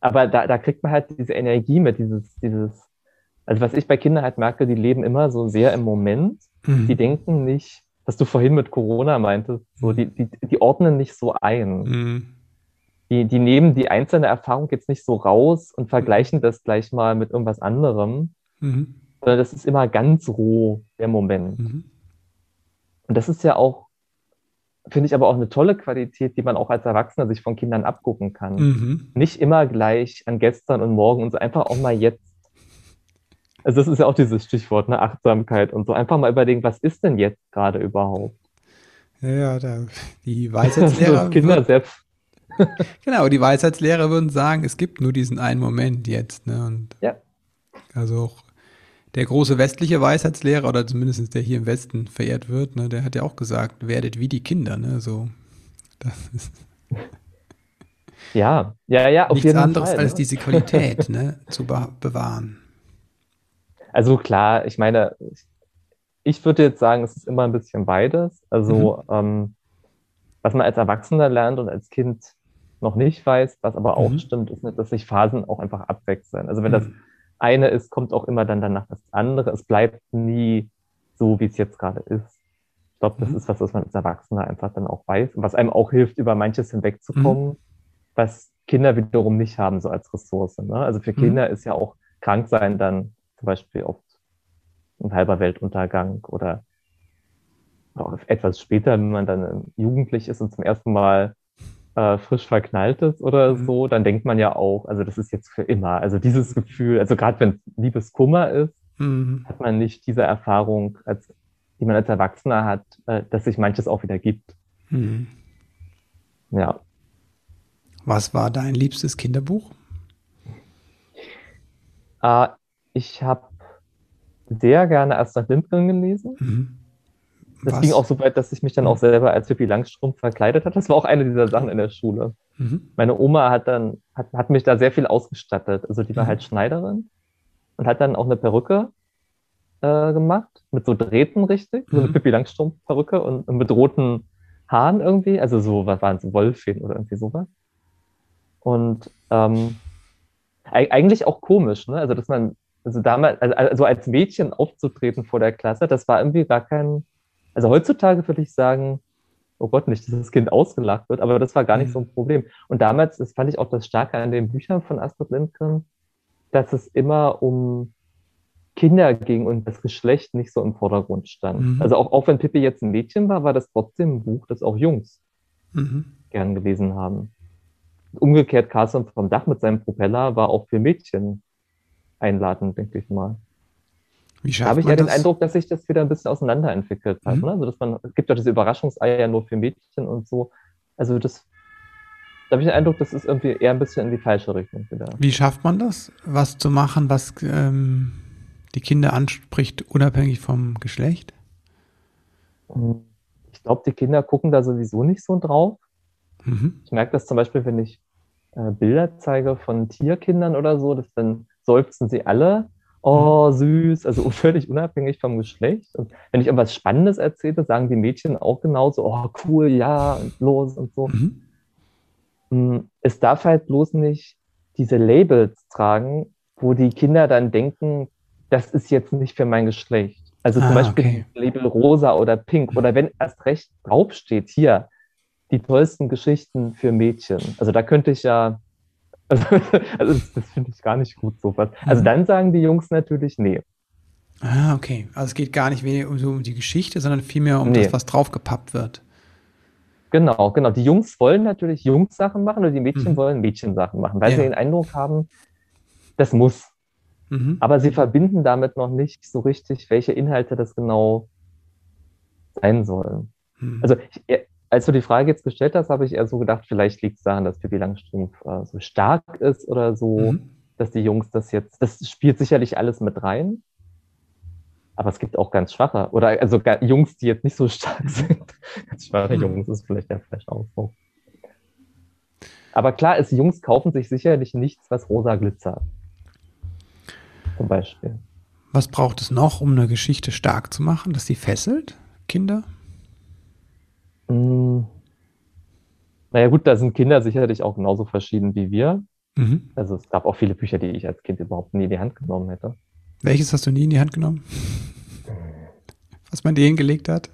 aber da, da kriegt man halt diese Energie mit, dieses, dieses, also was ich bei Kindern halt merke, die leben immer so sehr im Moment. Mhm. Die denken nicht, was du vorhin mit Corona meintest, so, die, die, die ordnen nicht so ein. Mhm. Die, die nehmen die einzelne Erfahrung jetzt nicht so raus und vergleichen das gleich mal mit irgendwas anderem, mhm. sondern das ist immer ganz roh, der Moment. Mhm. Und das ist ja auch finde ich aber auch eine tolle Qualität, die man auch als Erwachsener sich von Kindern abgucken kann. Mhm. Nicht immer gleich an gestern und morgen und so einfach auch mal jetzt. Also das ist ja auch dieses Stichwort, ne, Achtsamkeit und so. Einfach mal überlegen, was ist denn jetzt gerade überhaupt? Ja, da, die Weisheitslehrer. Kinder selbst. genau, die Weisheitslehrer würden sagen, es gibt nur diesen einen Moment jetzt. Ne? Und ja. Also auch der große westliche Weisheitslehrer, oder zumindest der hier im Westen verehrt wird, ne, der hat ja auch gesagt, werdet wie die Kinder, ne? So, das ist ja, ja, ja, auf Nichts jeden anderes Fall, als ne? diese Qualität ne, zu be bewahren. Also klar, ich meine, ich würde jetzt sagen, es ist immer ein bisschen beides. Also mhm. ähm, was man als Erwachsener lernt und als Kind noch nicht weiß, was aber auch mhm. stimmt, ist, dass sich Phasen auch einfach abwechseln. Also wenn mhm. das eine ist, kommt auch immer dann danach das andere. Es bleibt nie so, wie es jetzt gerade ist. Ich glaube, das mhm. ist was, was man als Erwachsener einfach dann auch weiß und was einem auch hilft, über manches hinwegzukommen, mhm. was Kinder wiederum nicht haben, so als Ressource. Ne? Also für mhm. Kinder ist ja auch krank sein dann zum Beispiel oft ein halber Weltuntergang oder auch etwas später, wenn man dann jugendlich ist und zum ersten Mal äh, frisch verknallt ist oder mhm. so, dann denkt man ja auch, also das ist jetzt für immer. Also dieses Gefühl, also gerade wenn es Liebeskummer ist, mhm. hat man nicht diese Erfahrung, als, die man als Erwachsener hat, äh, dass sich manches auch wieder gibt. Mhm. Ja. Was war dein liebstes Kinderbuch? Äh, ich habe sehr gerne Astrid Lindgren gelesen. Mhm. Das Was? ging auch so weit, dass ich mich dann auch mhm. selber als Pippi Langstrumpf verkleidet habe. Das war auch eine dieser Sachen in der Schule. Mhm. Meine Oma hat dann, hat, hat mich da sehr viel ausgestattet. Also die war mhm. halt Schneiderin und hat dann auch eine Perücke äh, gemacht, mit so Drähten richtig, so eine mhm. Pippi Langstrumpf-Perücke und, und, mit roten Haaren irgendwie. Also so, was waren so Wollfäden oder irgendwie sowas. Und ähm, eigentlich auch komisch, ne? Also dass man, also damals, also, also als Mädchen aufzutreten vor der Klasse, das war irgendwie gar kein also heutzutage würde ich sagen, oh Gott, nicht, dass das Kind ausgelacht wird, aber das war gar nicht mhm. so ein Problem. Und damals, das fand ich auch das Starke an den Büchern von Astrid Lindgren, dass es immer um Kinder ging und das Geschlecht nicht so im Vordergrund stand. Mhm. Also auch, auch wenn Pippi jetzt ein Mädchen war, war das trotzdem ein Buch, das auch Jungs mhm. gern gelesen haben. Umgekehrt, Carson vom Dach mit seinem Propeller war auch für Mädchen einladend, denke ich mal. Wie da habe ich ja den Eindruck, dass sich das wieder ein bisschen auseinanderentwickelt hat. Mhm. Ne? Also, dass man, es gibt ja diese Überraschungseier nur für Mädchen und so. Also, das, da habe ich den Eindruck, das ist irgendwie eher ein bisschen in die falsche Richtung wieder. Wie schafft man das, was zu machen, was ähm, die Kinder anspricht, unabhängig vom Geschlecht? Hm, ich glaube, die Kinder gucken da sowieso nicht so drauf. Mhm. Ich merke das zum Beispiel, wenn ich äh, Bilder zeige von Tierkindern oder so, dass dann seufzen sie alle oh, süß, also völlig unabhängig vom Geschlecht. Und wenn ich irgendwas Spannendes erzähle, sagen die Mädchen auch genauso, oh, cool, ja, und los und so. Mhm. Mm, es darf halt bloß nicht diese Labels tragen, wo die Kinder dann denken, das ist jetzt nicht für mein Geschlecht. Also zum ah, Beispiel okay. Label rosa oder pink oder wenn erst recht draufsteht, hier, die tollsten Geschichten für Mädchen. Also da könnte ich ja also, also das, das finde ich gar nicht gut, sowas. Also mhm. dann sagen die Jungs natürlich, nee. Ah, okay. Also es geht gar nicht weniger um, so um die Geschichte, sondern vielmehr um nee. das, was draufgepappt wird. Genau, genau. Die Jungs wollen natürlich Jungs-Sachen machen und die Mädchen mhm. wollen Mädchensachen machen, weil ja. sie den Eindruck haben, das muss. Mhm. Aber sie verbinden damit noch nicht so richtig, welche Inhalte das genau sein sollen. Mhm. Also ich, als du die Frage jetzt gestellt hast, habe ich eher so gedacht, vielleicht liegt es daran, dass Pippi Langstrumpf äh, so stark ist oder so, mhm. dass die Jungs das jetzt, das spielt sicherlich alles mit rein. Aber es gibt auch ganz schwache, oder also Jungs, die jetzt nicht so stark sind. ganz schwache mhm. Jungs ist vielleicht der falsche Ausdruck. Aber klar ist, Jungs kaufen sich sicherlich nichts, was rosa glitzert. Zum Beispiel. Was braucht es noch, um eine Geschichte stark zu machen, dass sie fesselt, Kinder? Hm. Naja gut, da sind Kinder sicherlich auch genauso verschieden wie wir. Mhm. Also es gab auch viele Bücher, die ich als Kind überhaupt nie in die Hand genommen hätte. Welches hast du nie in die Hand genommen? Was man dir hingelegt hat?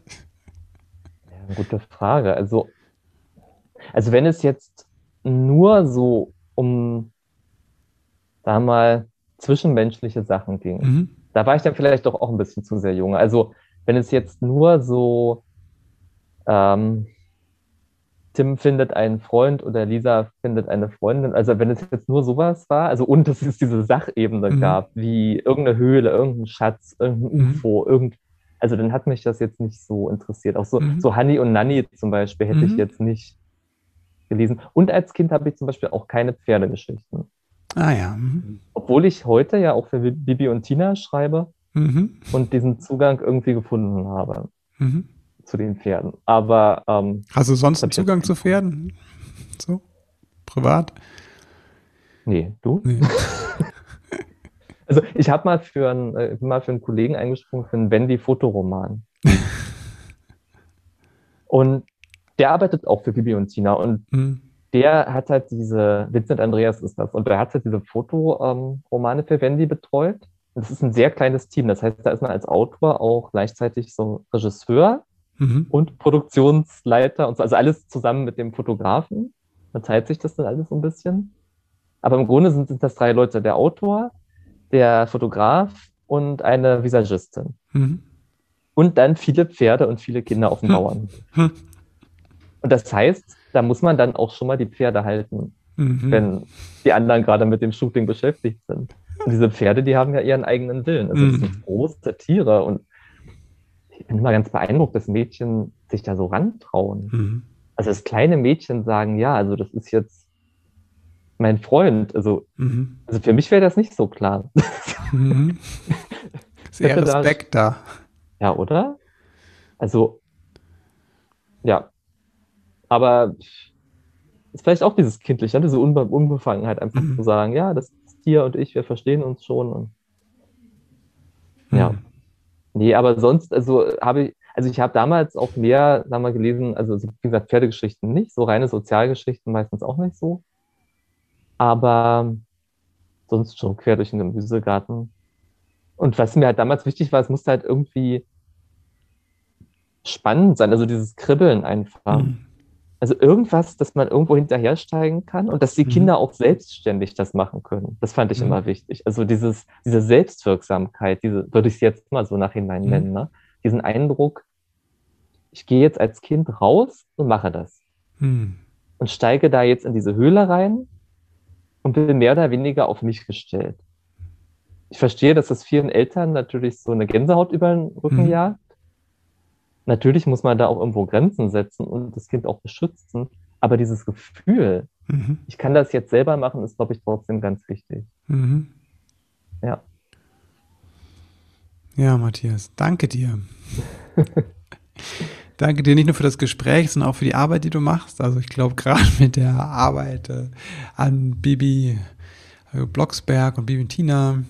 Ja, gute Frage. Also, also wenn es jetzt nur so um, da mal, zwischenmenschliche Sachen ging, mhm. da war ich dann vielleicht doch auch ein bisschen zu sehr jung. Also wenn es jetzt nur so ähm, Tim findet einen Freund oder Lisa findet eine Freundin. Also wenn es jetzt nur sowas war, also und dass es diese Sachebene mhm. gab, wie irgendeine Höhle, irgendein Schatz, irgendein mhm. UFO, irgend, also dann hat mich das jetzt nicht so interessiert. Auch so, mhm. so Honey und Nanny zum Beispiel hätte ich mhm. jetzt nicht gelesen. Und als Kind habe ich zum Beispiel auch keine Pferdegeschichten. Ah ja. Mhm. Obwohl ich heute ja auch für Bibi und Tina schreibe, mhm. und diesen Zugang irgendwie gefunden habe mhm. Zu den Pferden. Aber ähm, hast du sonst einen Zugang zu Pferden? So privat? Nee, du? Nee. also ich habe mal für einen, äh, mal für einen Kollegen eingesprungen für einen Wendy-Fotoroman. und der arbeitet auch für Bibi und Tina und mhm. der hat halt diese, Vincent Andreas ist das, und der hat halt diese Fotoromane ähm, für Wendy betreut. Das ist ein sehr kleines Team. Das heißt, da ist man als Autor auch gleichzeitig so Regisseur mhm. und Produktionsleiter und so, also alles zusammen mit dem Fotografen. Man teilt sich das dann alles so ein bisschen. Aber im Grunde sind, sind das drei Leute: der Autor, der Fotograf und eine Visagistin. Mhm. Und dann viele Pferde und viele Kinder auf dem Bauern. Hm. Und das heißt, da muss man dann auch schon mal die Pferde halten, mhm. wenn die anderen gerade mit dem Shooting beschäftigt sind. Und diese Pferde, die haben ja ihren eigenen Willen. Also das mhm. sind große Tiere und ich bin immer ganz beeindruckt, dass Mädchen sich da so rantrauen. Mhm. Also dass kleine Mädchen sagen, ja, also das ist jetzt mein Freund. Also, mhm. also für mich wäre das nicht so klar. Mhm. Sehr Respekt da, da. Ja, oder? Also, ja. Aber ist vielleicht auch dieses Kindliche, diese Unbe Unbefangenheit, einfach mhm. zu sagen, ja, das Tier und ich, wir verstehen uns schon. Und, ja. Nee, aber sonst, also habe ich, also ich habe damals auch mehr, sagen wir, gelesen, also wie gesagt, Pferdegeschichten nicht, so reine Sozialgeschichten meistens auch nicht so. Aber sonst schon quer durch den Gemüsegarten. Und was mir halt damals wichtig war, es musste halt irgendwie spannend sein, also dieses Kribbeln einfach. Mhm. Also irgendwas, dass man irgendwo hinterhersteigen kann und dass die mhm. Kinder auch selbstständig das machen können. Das fand ich mhm. immer wichtig. Also dieses, diese Selbstwirksamkeit, diese, würde ich es jetzt mal so nachhinein mhm. nennen, ne? diesen Eindruck, ich gehe jetzt als Kind raus und mache das. Mhm. Und steige da jetzt in diese Höhle rein und bin mehr oder weniger auf mich gestellt. Ich verstehe, dass das vielen Eltern natürlich so eine Gänsehaut über den Rücken mhm. jagt Natürlich muss man da auch irgendwo Grenzen setzen und das Kind auch beschützen. Aber dieses Gefühl, mhm. ich kann das jetzt selber machen, ist, glaube ich, trotzdem ganz wichtig. Mhm. Ja. Ja, Matthias, danke dir. danke dir nicht nur für das Gespräch, sondern auch für die Arbeit, die du machst. Also ich glaube, gerade mit der Arbeit äh, an Bibi äh, Blocksberg und Bibi und Tina,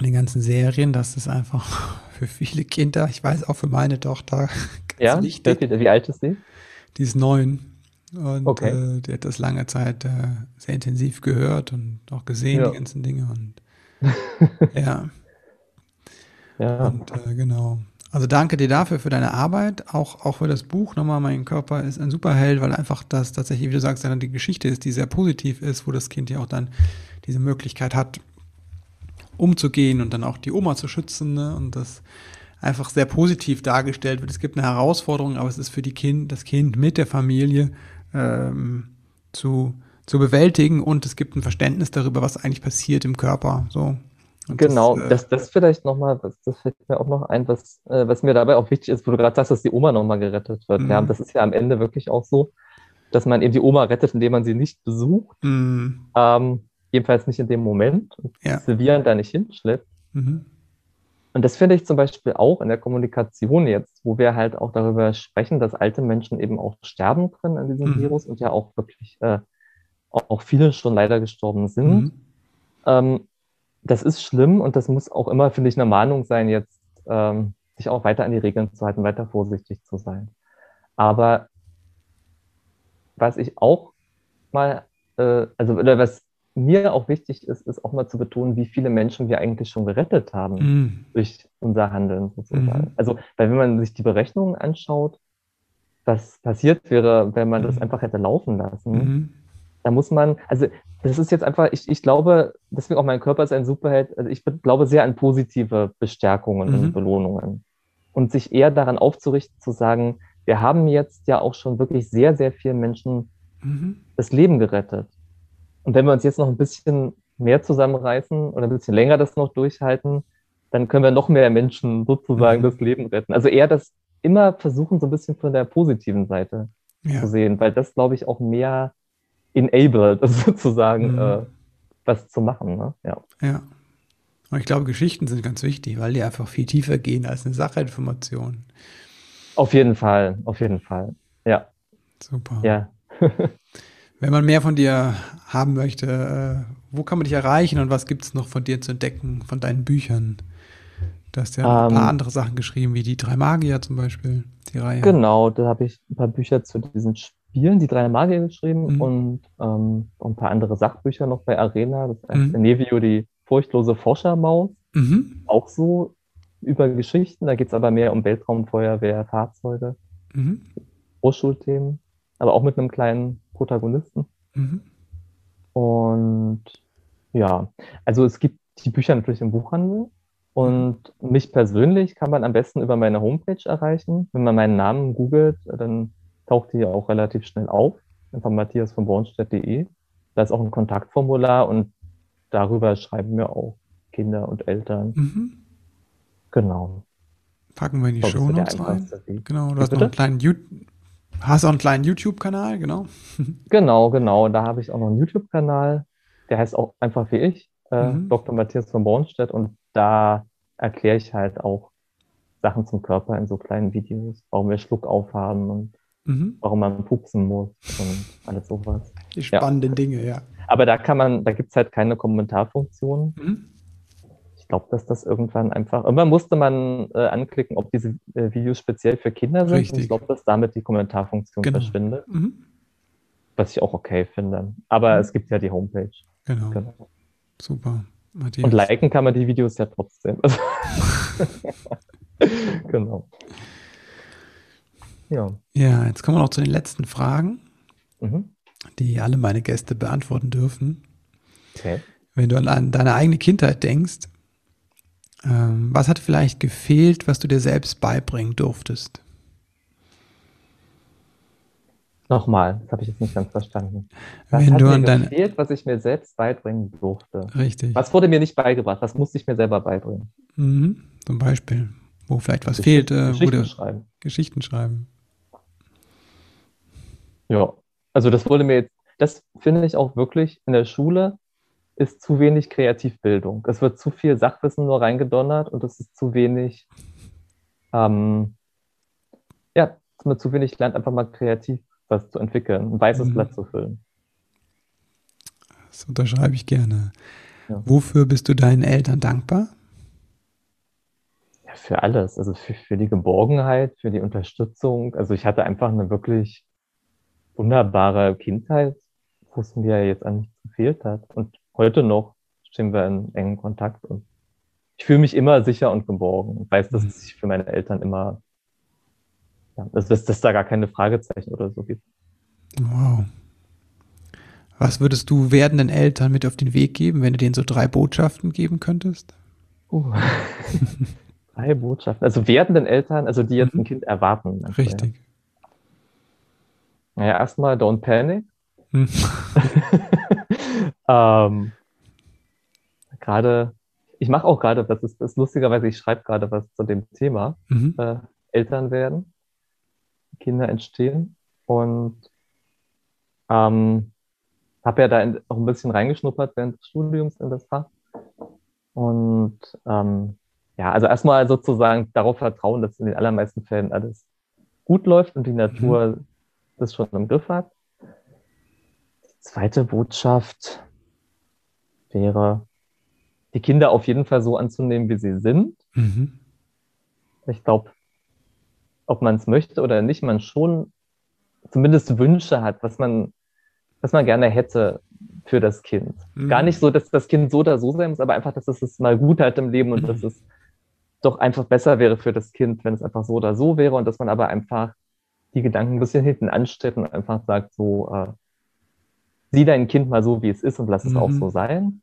den ganzen Serien, das ist einfach für viele Kinder, ich weiß auch für meine Tochter. ja, wichtig. wie alt ist sie? Die ist neun. Und okay. äh, die hat das lange Zeit äh, sehr intensiv gehört und auch gesehen, ja. die ganzen Dinge. Und ja. Ja. Und äh, genau. Also danke dir dafür, für deine Arbeit, auch, auch für das Buch. Nochmal, mein Körper ist ein Superheld, weil einfach das tatsächlich, wie du sagst, dann die Geschichte ist, die sehr positiv ist, wo das Kind ja auch dann diese Möglichkeit hat, umzugehen und dann auch die Oma zu schützen ne? und das einfach sehr positiv dargestellt wird. Es gibt eine Herausforderung, aber es ist für die kind, das Kind mit der Familie ähm, zu, zu bewältigen und es gibt ein Verständnis darüber, was eigentlich passiert im Körper. So. Und genau, das, äh, das, das vielleicht nochmal, das, das fällt mir auch noch ein, was, äh, was mir dabei auch wichtig ist, wo du gerade sagst, dass die Oma nochmal gerettet wird. Mhm. Ja, das ist ja am Ende wirklich auch so, dass man eben die Oma rettet, indem man sie nicht besucht. Mhm. Ähm, jedenfalls nicht in dem Moment, und ja. Silvian da nicht hinschleppt. Mhm. Und das finde ich zum Beispiel auch in der Kommunikation jetzt, wo wir halt auch darüber sprechen, dass alte Menschen eben auch sterben können an diesem mhm. Virus und ja auch wirklich äh, auch viele schon leider gestorben sind. Mhm. Ähm, das ist schlimm und das muss auch immer, finde ich, eine Mahnung sein, jetzt ähm, sich auch weiter an die Regeln zu halten, weiter vorsichtig zu sein. Aber was ich auch mal, äh, also oder was mir auch wichtig ist, ist auch mal zu betonen, wie viele Menschen wir eigentlich schon gerettet haben mm. durch unser Handeln sozusagen. Mm. Also, weil wenn man sich die Berechnungen anschaut, was passiert wäre, wenn man mm. das einfach hätte laufen lassen, mm. da muss man, also das ist jetzt einfach, ich, ich glaube, deswegen auch mein Körper ist ein Superheld, also ich glaube sehr an positive Bestärkungen und mhm. Belohnungen. Und sich eher daran aufzurichten, zu sagen, wir haben jetzt ja auch schon wirklich sehr, sehr vielen Menschen mhm. das Leben gerettet. Und wenn wir uns jetzt noch ein bisschen mehr zusammenreißen oder ein bisschen länger das noch durchhalten, dann können wir noch mehr Menschen sozusagen mhm. das Leben retten. Also eher das immer versuchen, so ein bisschen von der positiven Seite ja. zu sehen, weil das, glaube ich, auch mehr enabled, sozusagen, mhm. äh, was zu machen. Ne? Ja. ja. Und ich glaube, Geschichten sind ganz wichtig, weil die einfach viel tiefer gehen als eine Sachinformation. Auf jeden Fall, auf jeden Fall. Ja. Super. Ja. Wenn man mehr von dir haben möchte, äh, wo kann man dich erreichen und was gibt es noch von dir zu entdecken, von deinen Büchern? Du hast ja um, ein paar ähm. andere Sachen geschrieben, wie die drei Magier zum Beispiel, die Reihe. Genau, da habe ich ein paar Bücher zu diesen Spielen, die drei Magier geschrieben mhm. und ähm, ein paar andere Sachbücher noch bei Arena. Das ist mhm. Nevio, die furchtlose Forschermaus. Mhm. Auch so über Geschichten. Da geht es aber mehr um Weltraumfeuerwehr, Fahrzeuge, mhm. Hochschulthemen, aber auch mit einem kleinen Protagonisten. Mhm. Und ja, also es gibt die Bücher natürlich im Buchhandel. Und mich persönlich kann man am besten über meine Homepage erreichen. Wenn man meinen Namen googelt, dann taucht die auch relativ schnell auf. Einfach matthias von bornstedt.de. Da ist auch ein Kontaktformular und darüber schreiben mir auch Kinder und Eltern. Mhm. Genau. Packen wir in die Show Notes rein. Genau, du hast noch einen kleinen YouTube. Hast auch einen kleinen YouTube-Kanal, genau. genau, genau. Da habe ich auch noch einen YouTube-Kanal. Der heißt auch einfach wie ich, äh, mhm. Dr. Matthias von Bornstedt. Und da erkläre ich halt auch Sachen zum Körper in so kleinen Videos, warum wir Schluck aufhaben und mhm. warum man pupsen muss und alles sowas. Die spannenden ja. Dinge, ja. Aber da kann man, da gibt es halt keine Kommentarfunktion. Mhm. Ich glaube, dass das irgendwann einfach, irgendwann musste man äh, anklicken, ob diese äh, Videos speziell für Kinder sind. Richtig. Und ich glaube, dass damit die Kommentarfunktion genau. verschwindet. Mhm. Was ich auch okay finde. Aber mhm. es gibt ja die Homepage. Genau. genau. Super. Matthias. Und liken kann man die Videos ja trotzdem. genau. Ja. Ja, jetzt kommen wir noch zu den letzten Fragen. Mhm die alle meine Gäste beantworten dürfen. Okay. Wenn du an deine eigene Kindheit denkst, was hat vielleicht gefehlt, was du dir selbst beibringen durftest? Nochmal, das habe ich jetzt nicht ganz verstanden. Was Wenn hat mir gefehlt, was ich mir selbst beibringen durfte? Richtig. Was wurde mir nicht beigebracht? Was musste ich mir selber beibringen? Mhm, zum Beispiel, wo vielleicht was Geschichten, fehlt. Äh, Geschichten schreiben. Geschichten schreiben. Ja, also das wurde mir jetzt, das finde ich auch wirklich in der Schule ist zu wenig Kreativbildung. Es wird zu viel Sachwissen nur reingedonnert und es ist zu wenig, ähm, ja, man zu wenig lernt, einfach mal kreativ was zu entwickeln, ein weißes mhm. Blatt zu füllen. Das unterschreibe ich gerne. Ja. Wofür bist du deinen Eltern dankbar? Ja, für alles. Also für, für die Geborgenheit, für die Unterstützung. Also ich hatte einfach eine wirklich wunderbare Kindheit, wo es mir jetzt an nichts gefehlt hat. Und heute noch stehen wir in engen Kontakt und ich fühle mich immer sicher und geborgen und weiß, dass mhm. es sich für meine Eltern immer, ja, dass, dass, dass da gar keine Fragezeichen oder so gibt. Wow. Was würdest du werdenden Eltern mit auf den Weg geben, wenn du denen so drei Botschaften geben könntest? Uh. drei Botschaften. Also werdenden Eltern, also die jetzt mhm. ein Kind erwarten. Richtig. Naja, erstmal don't panic. Hm. ähm, gerade, ich mache auch gerade, das ist, das ist lustigerweise, ich schreibe gerade was zu dem Thema, mhm. äh, Eltern werden, Kinder entstehen und ähm, habe ja da auch ein bisschen reingeschnuppert während des Studiums in das Fach. Und ähm, ja, also erstmal sozusagen darauf vertrauen, dass in den allermeisten Fällen alles gut läuft und die Natur mhm das schon im Griff hat. Zweite Botschaft wäre, die Kinder auf jeden Fall so anzunehmen, wie sie sind. Mhm. Ich glaube, ob man es möchte oder nicht, man schon zumindest Wünsche hat, was man, was man gerne hätte für das Kind. Mhm. Gar nicht so, dass das Kind so oder so sein muss, aber einfach, dass es es mal gut hat im Leben und mhm. dass es doch einfach besser wäre für das Kind, wenn es einfach so oder so wäre und dass man aber einfach die Gedanken ein bisschen hinten anstellt und einfach sagt so, äh, sieh dein Kind mal so, wie es ist und lass es mhm. auch so sein.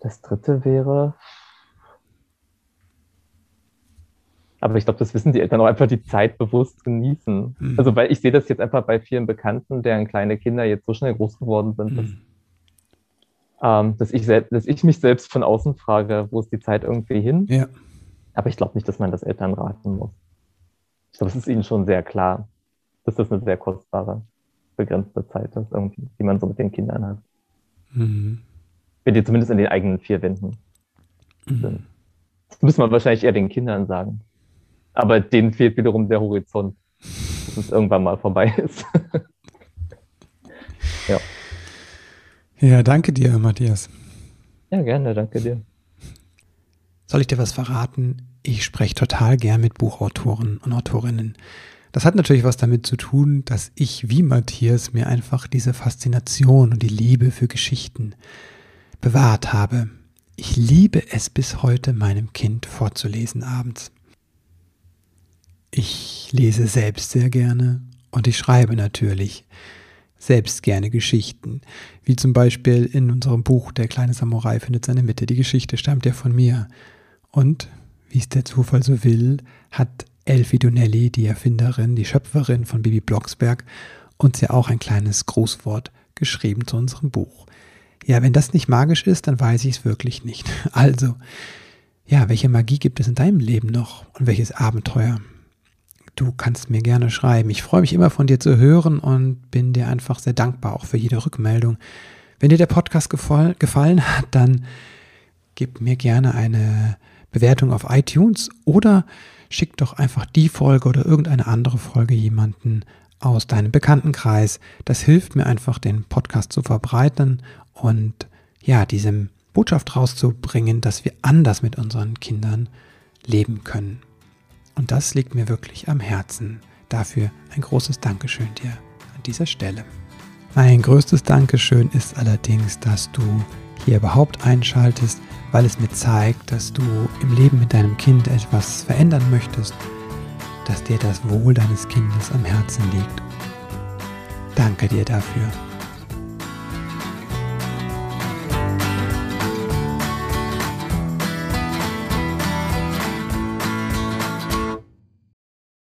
Das dritte wäre, aber ich glaube, das wissen die Eltern auch einfach die Zeit bewusst genießen. Mhm. Also, weil ich sehe das jetzt einfach bei vielen Bekannten, deren kleine Kinder jetzt so schnell groß geworden sind, dass, mhm. ähm, dass, ich, dass ich mich selbst von außen frage, wo ist die Zeit irgendwie hin? Ja. Aber ich glaube nicht, dass man das Eltern raten muss. Ich glaube, es ist ihnen schon sehr klar, dass das eine sehr kostbare, begrenzte Zeit ist, irgendwie, die man so mit den Kindern hat. Mhm. wenn die zumindest in den eigenen vier Wänden mhm. sind. Das müssen wir wahrscheinlich eher den Kindern sagen. Aber denen fehlt wiederum der Horizont, dass es irgendwann mal vorbei ist. ja. Ja, danke dir, Matthias. Ja, gerne, danke dir. Soll ich dir was verraten? Ich spreche total gern mit Buchautoren und Autorinnen. Das hat natürlich was damit zu tun, dass ich wie Matthias mir einfach diese Faszination und die Liebe für Geschichten bewahrt habe. Ich liebe es bis heute, meinem Kind vorzulesen abends. Ich lese selbst sehr gerne und ich schreibe natürlich selbst gerne Geschichten, wie zum Beispiel in unserem Buch Der kleine Samurai findet seine Mitte. Die Geschichte stammt ja von mir. Und, wie es der Zufall so will, hat Elfie Donnelly, die Erfinderin, die Schöpferin von Bibi Blocksberg, uns ja auch ein kleines Grußwort geschrieben zu unserem Buch. Ja, wenn das nicht magisch ist, dann weiß ich es wirklich nicht. Also, ja, welche Magie gibt es in deinem Leben noch und welches Abenteuer? Du kannst mir gerne schreiben. Ich freue mich immer von dir zu hören und bin dir einfach sehr dankbar auch für jede Rückmeldung. Wenn dir der Podcast gefallen hat, dann gib mir gerne eine Bewertung auf iTunes oder schick doch einfach die Folge oder irgendeine andere Folge jemanden aus deinem Bekanntenkreis. Das hilft mir einfach, den Podcast zu verbreiten und ja, diesem Botschaft rauszubringen, dass wir anders mit unseren Kindern leben können. Und das liegt mir wirklich am Herzen. Dafür ein großes Dankeschön dir an dieser Stelle. Mein größtes Dankeschön ist allerdings, dass du hier überhaupt einschaltest, weil es mir zeigt, dass du im Leben mit deinem Kind etwas verändern möchtest, dass dir das Wohl deines Kindes am Herzen liegt. Danke dir dafür.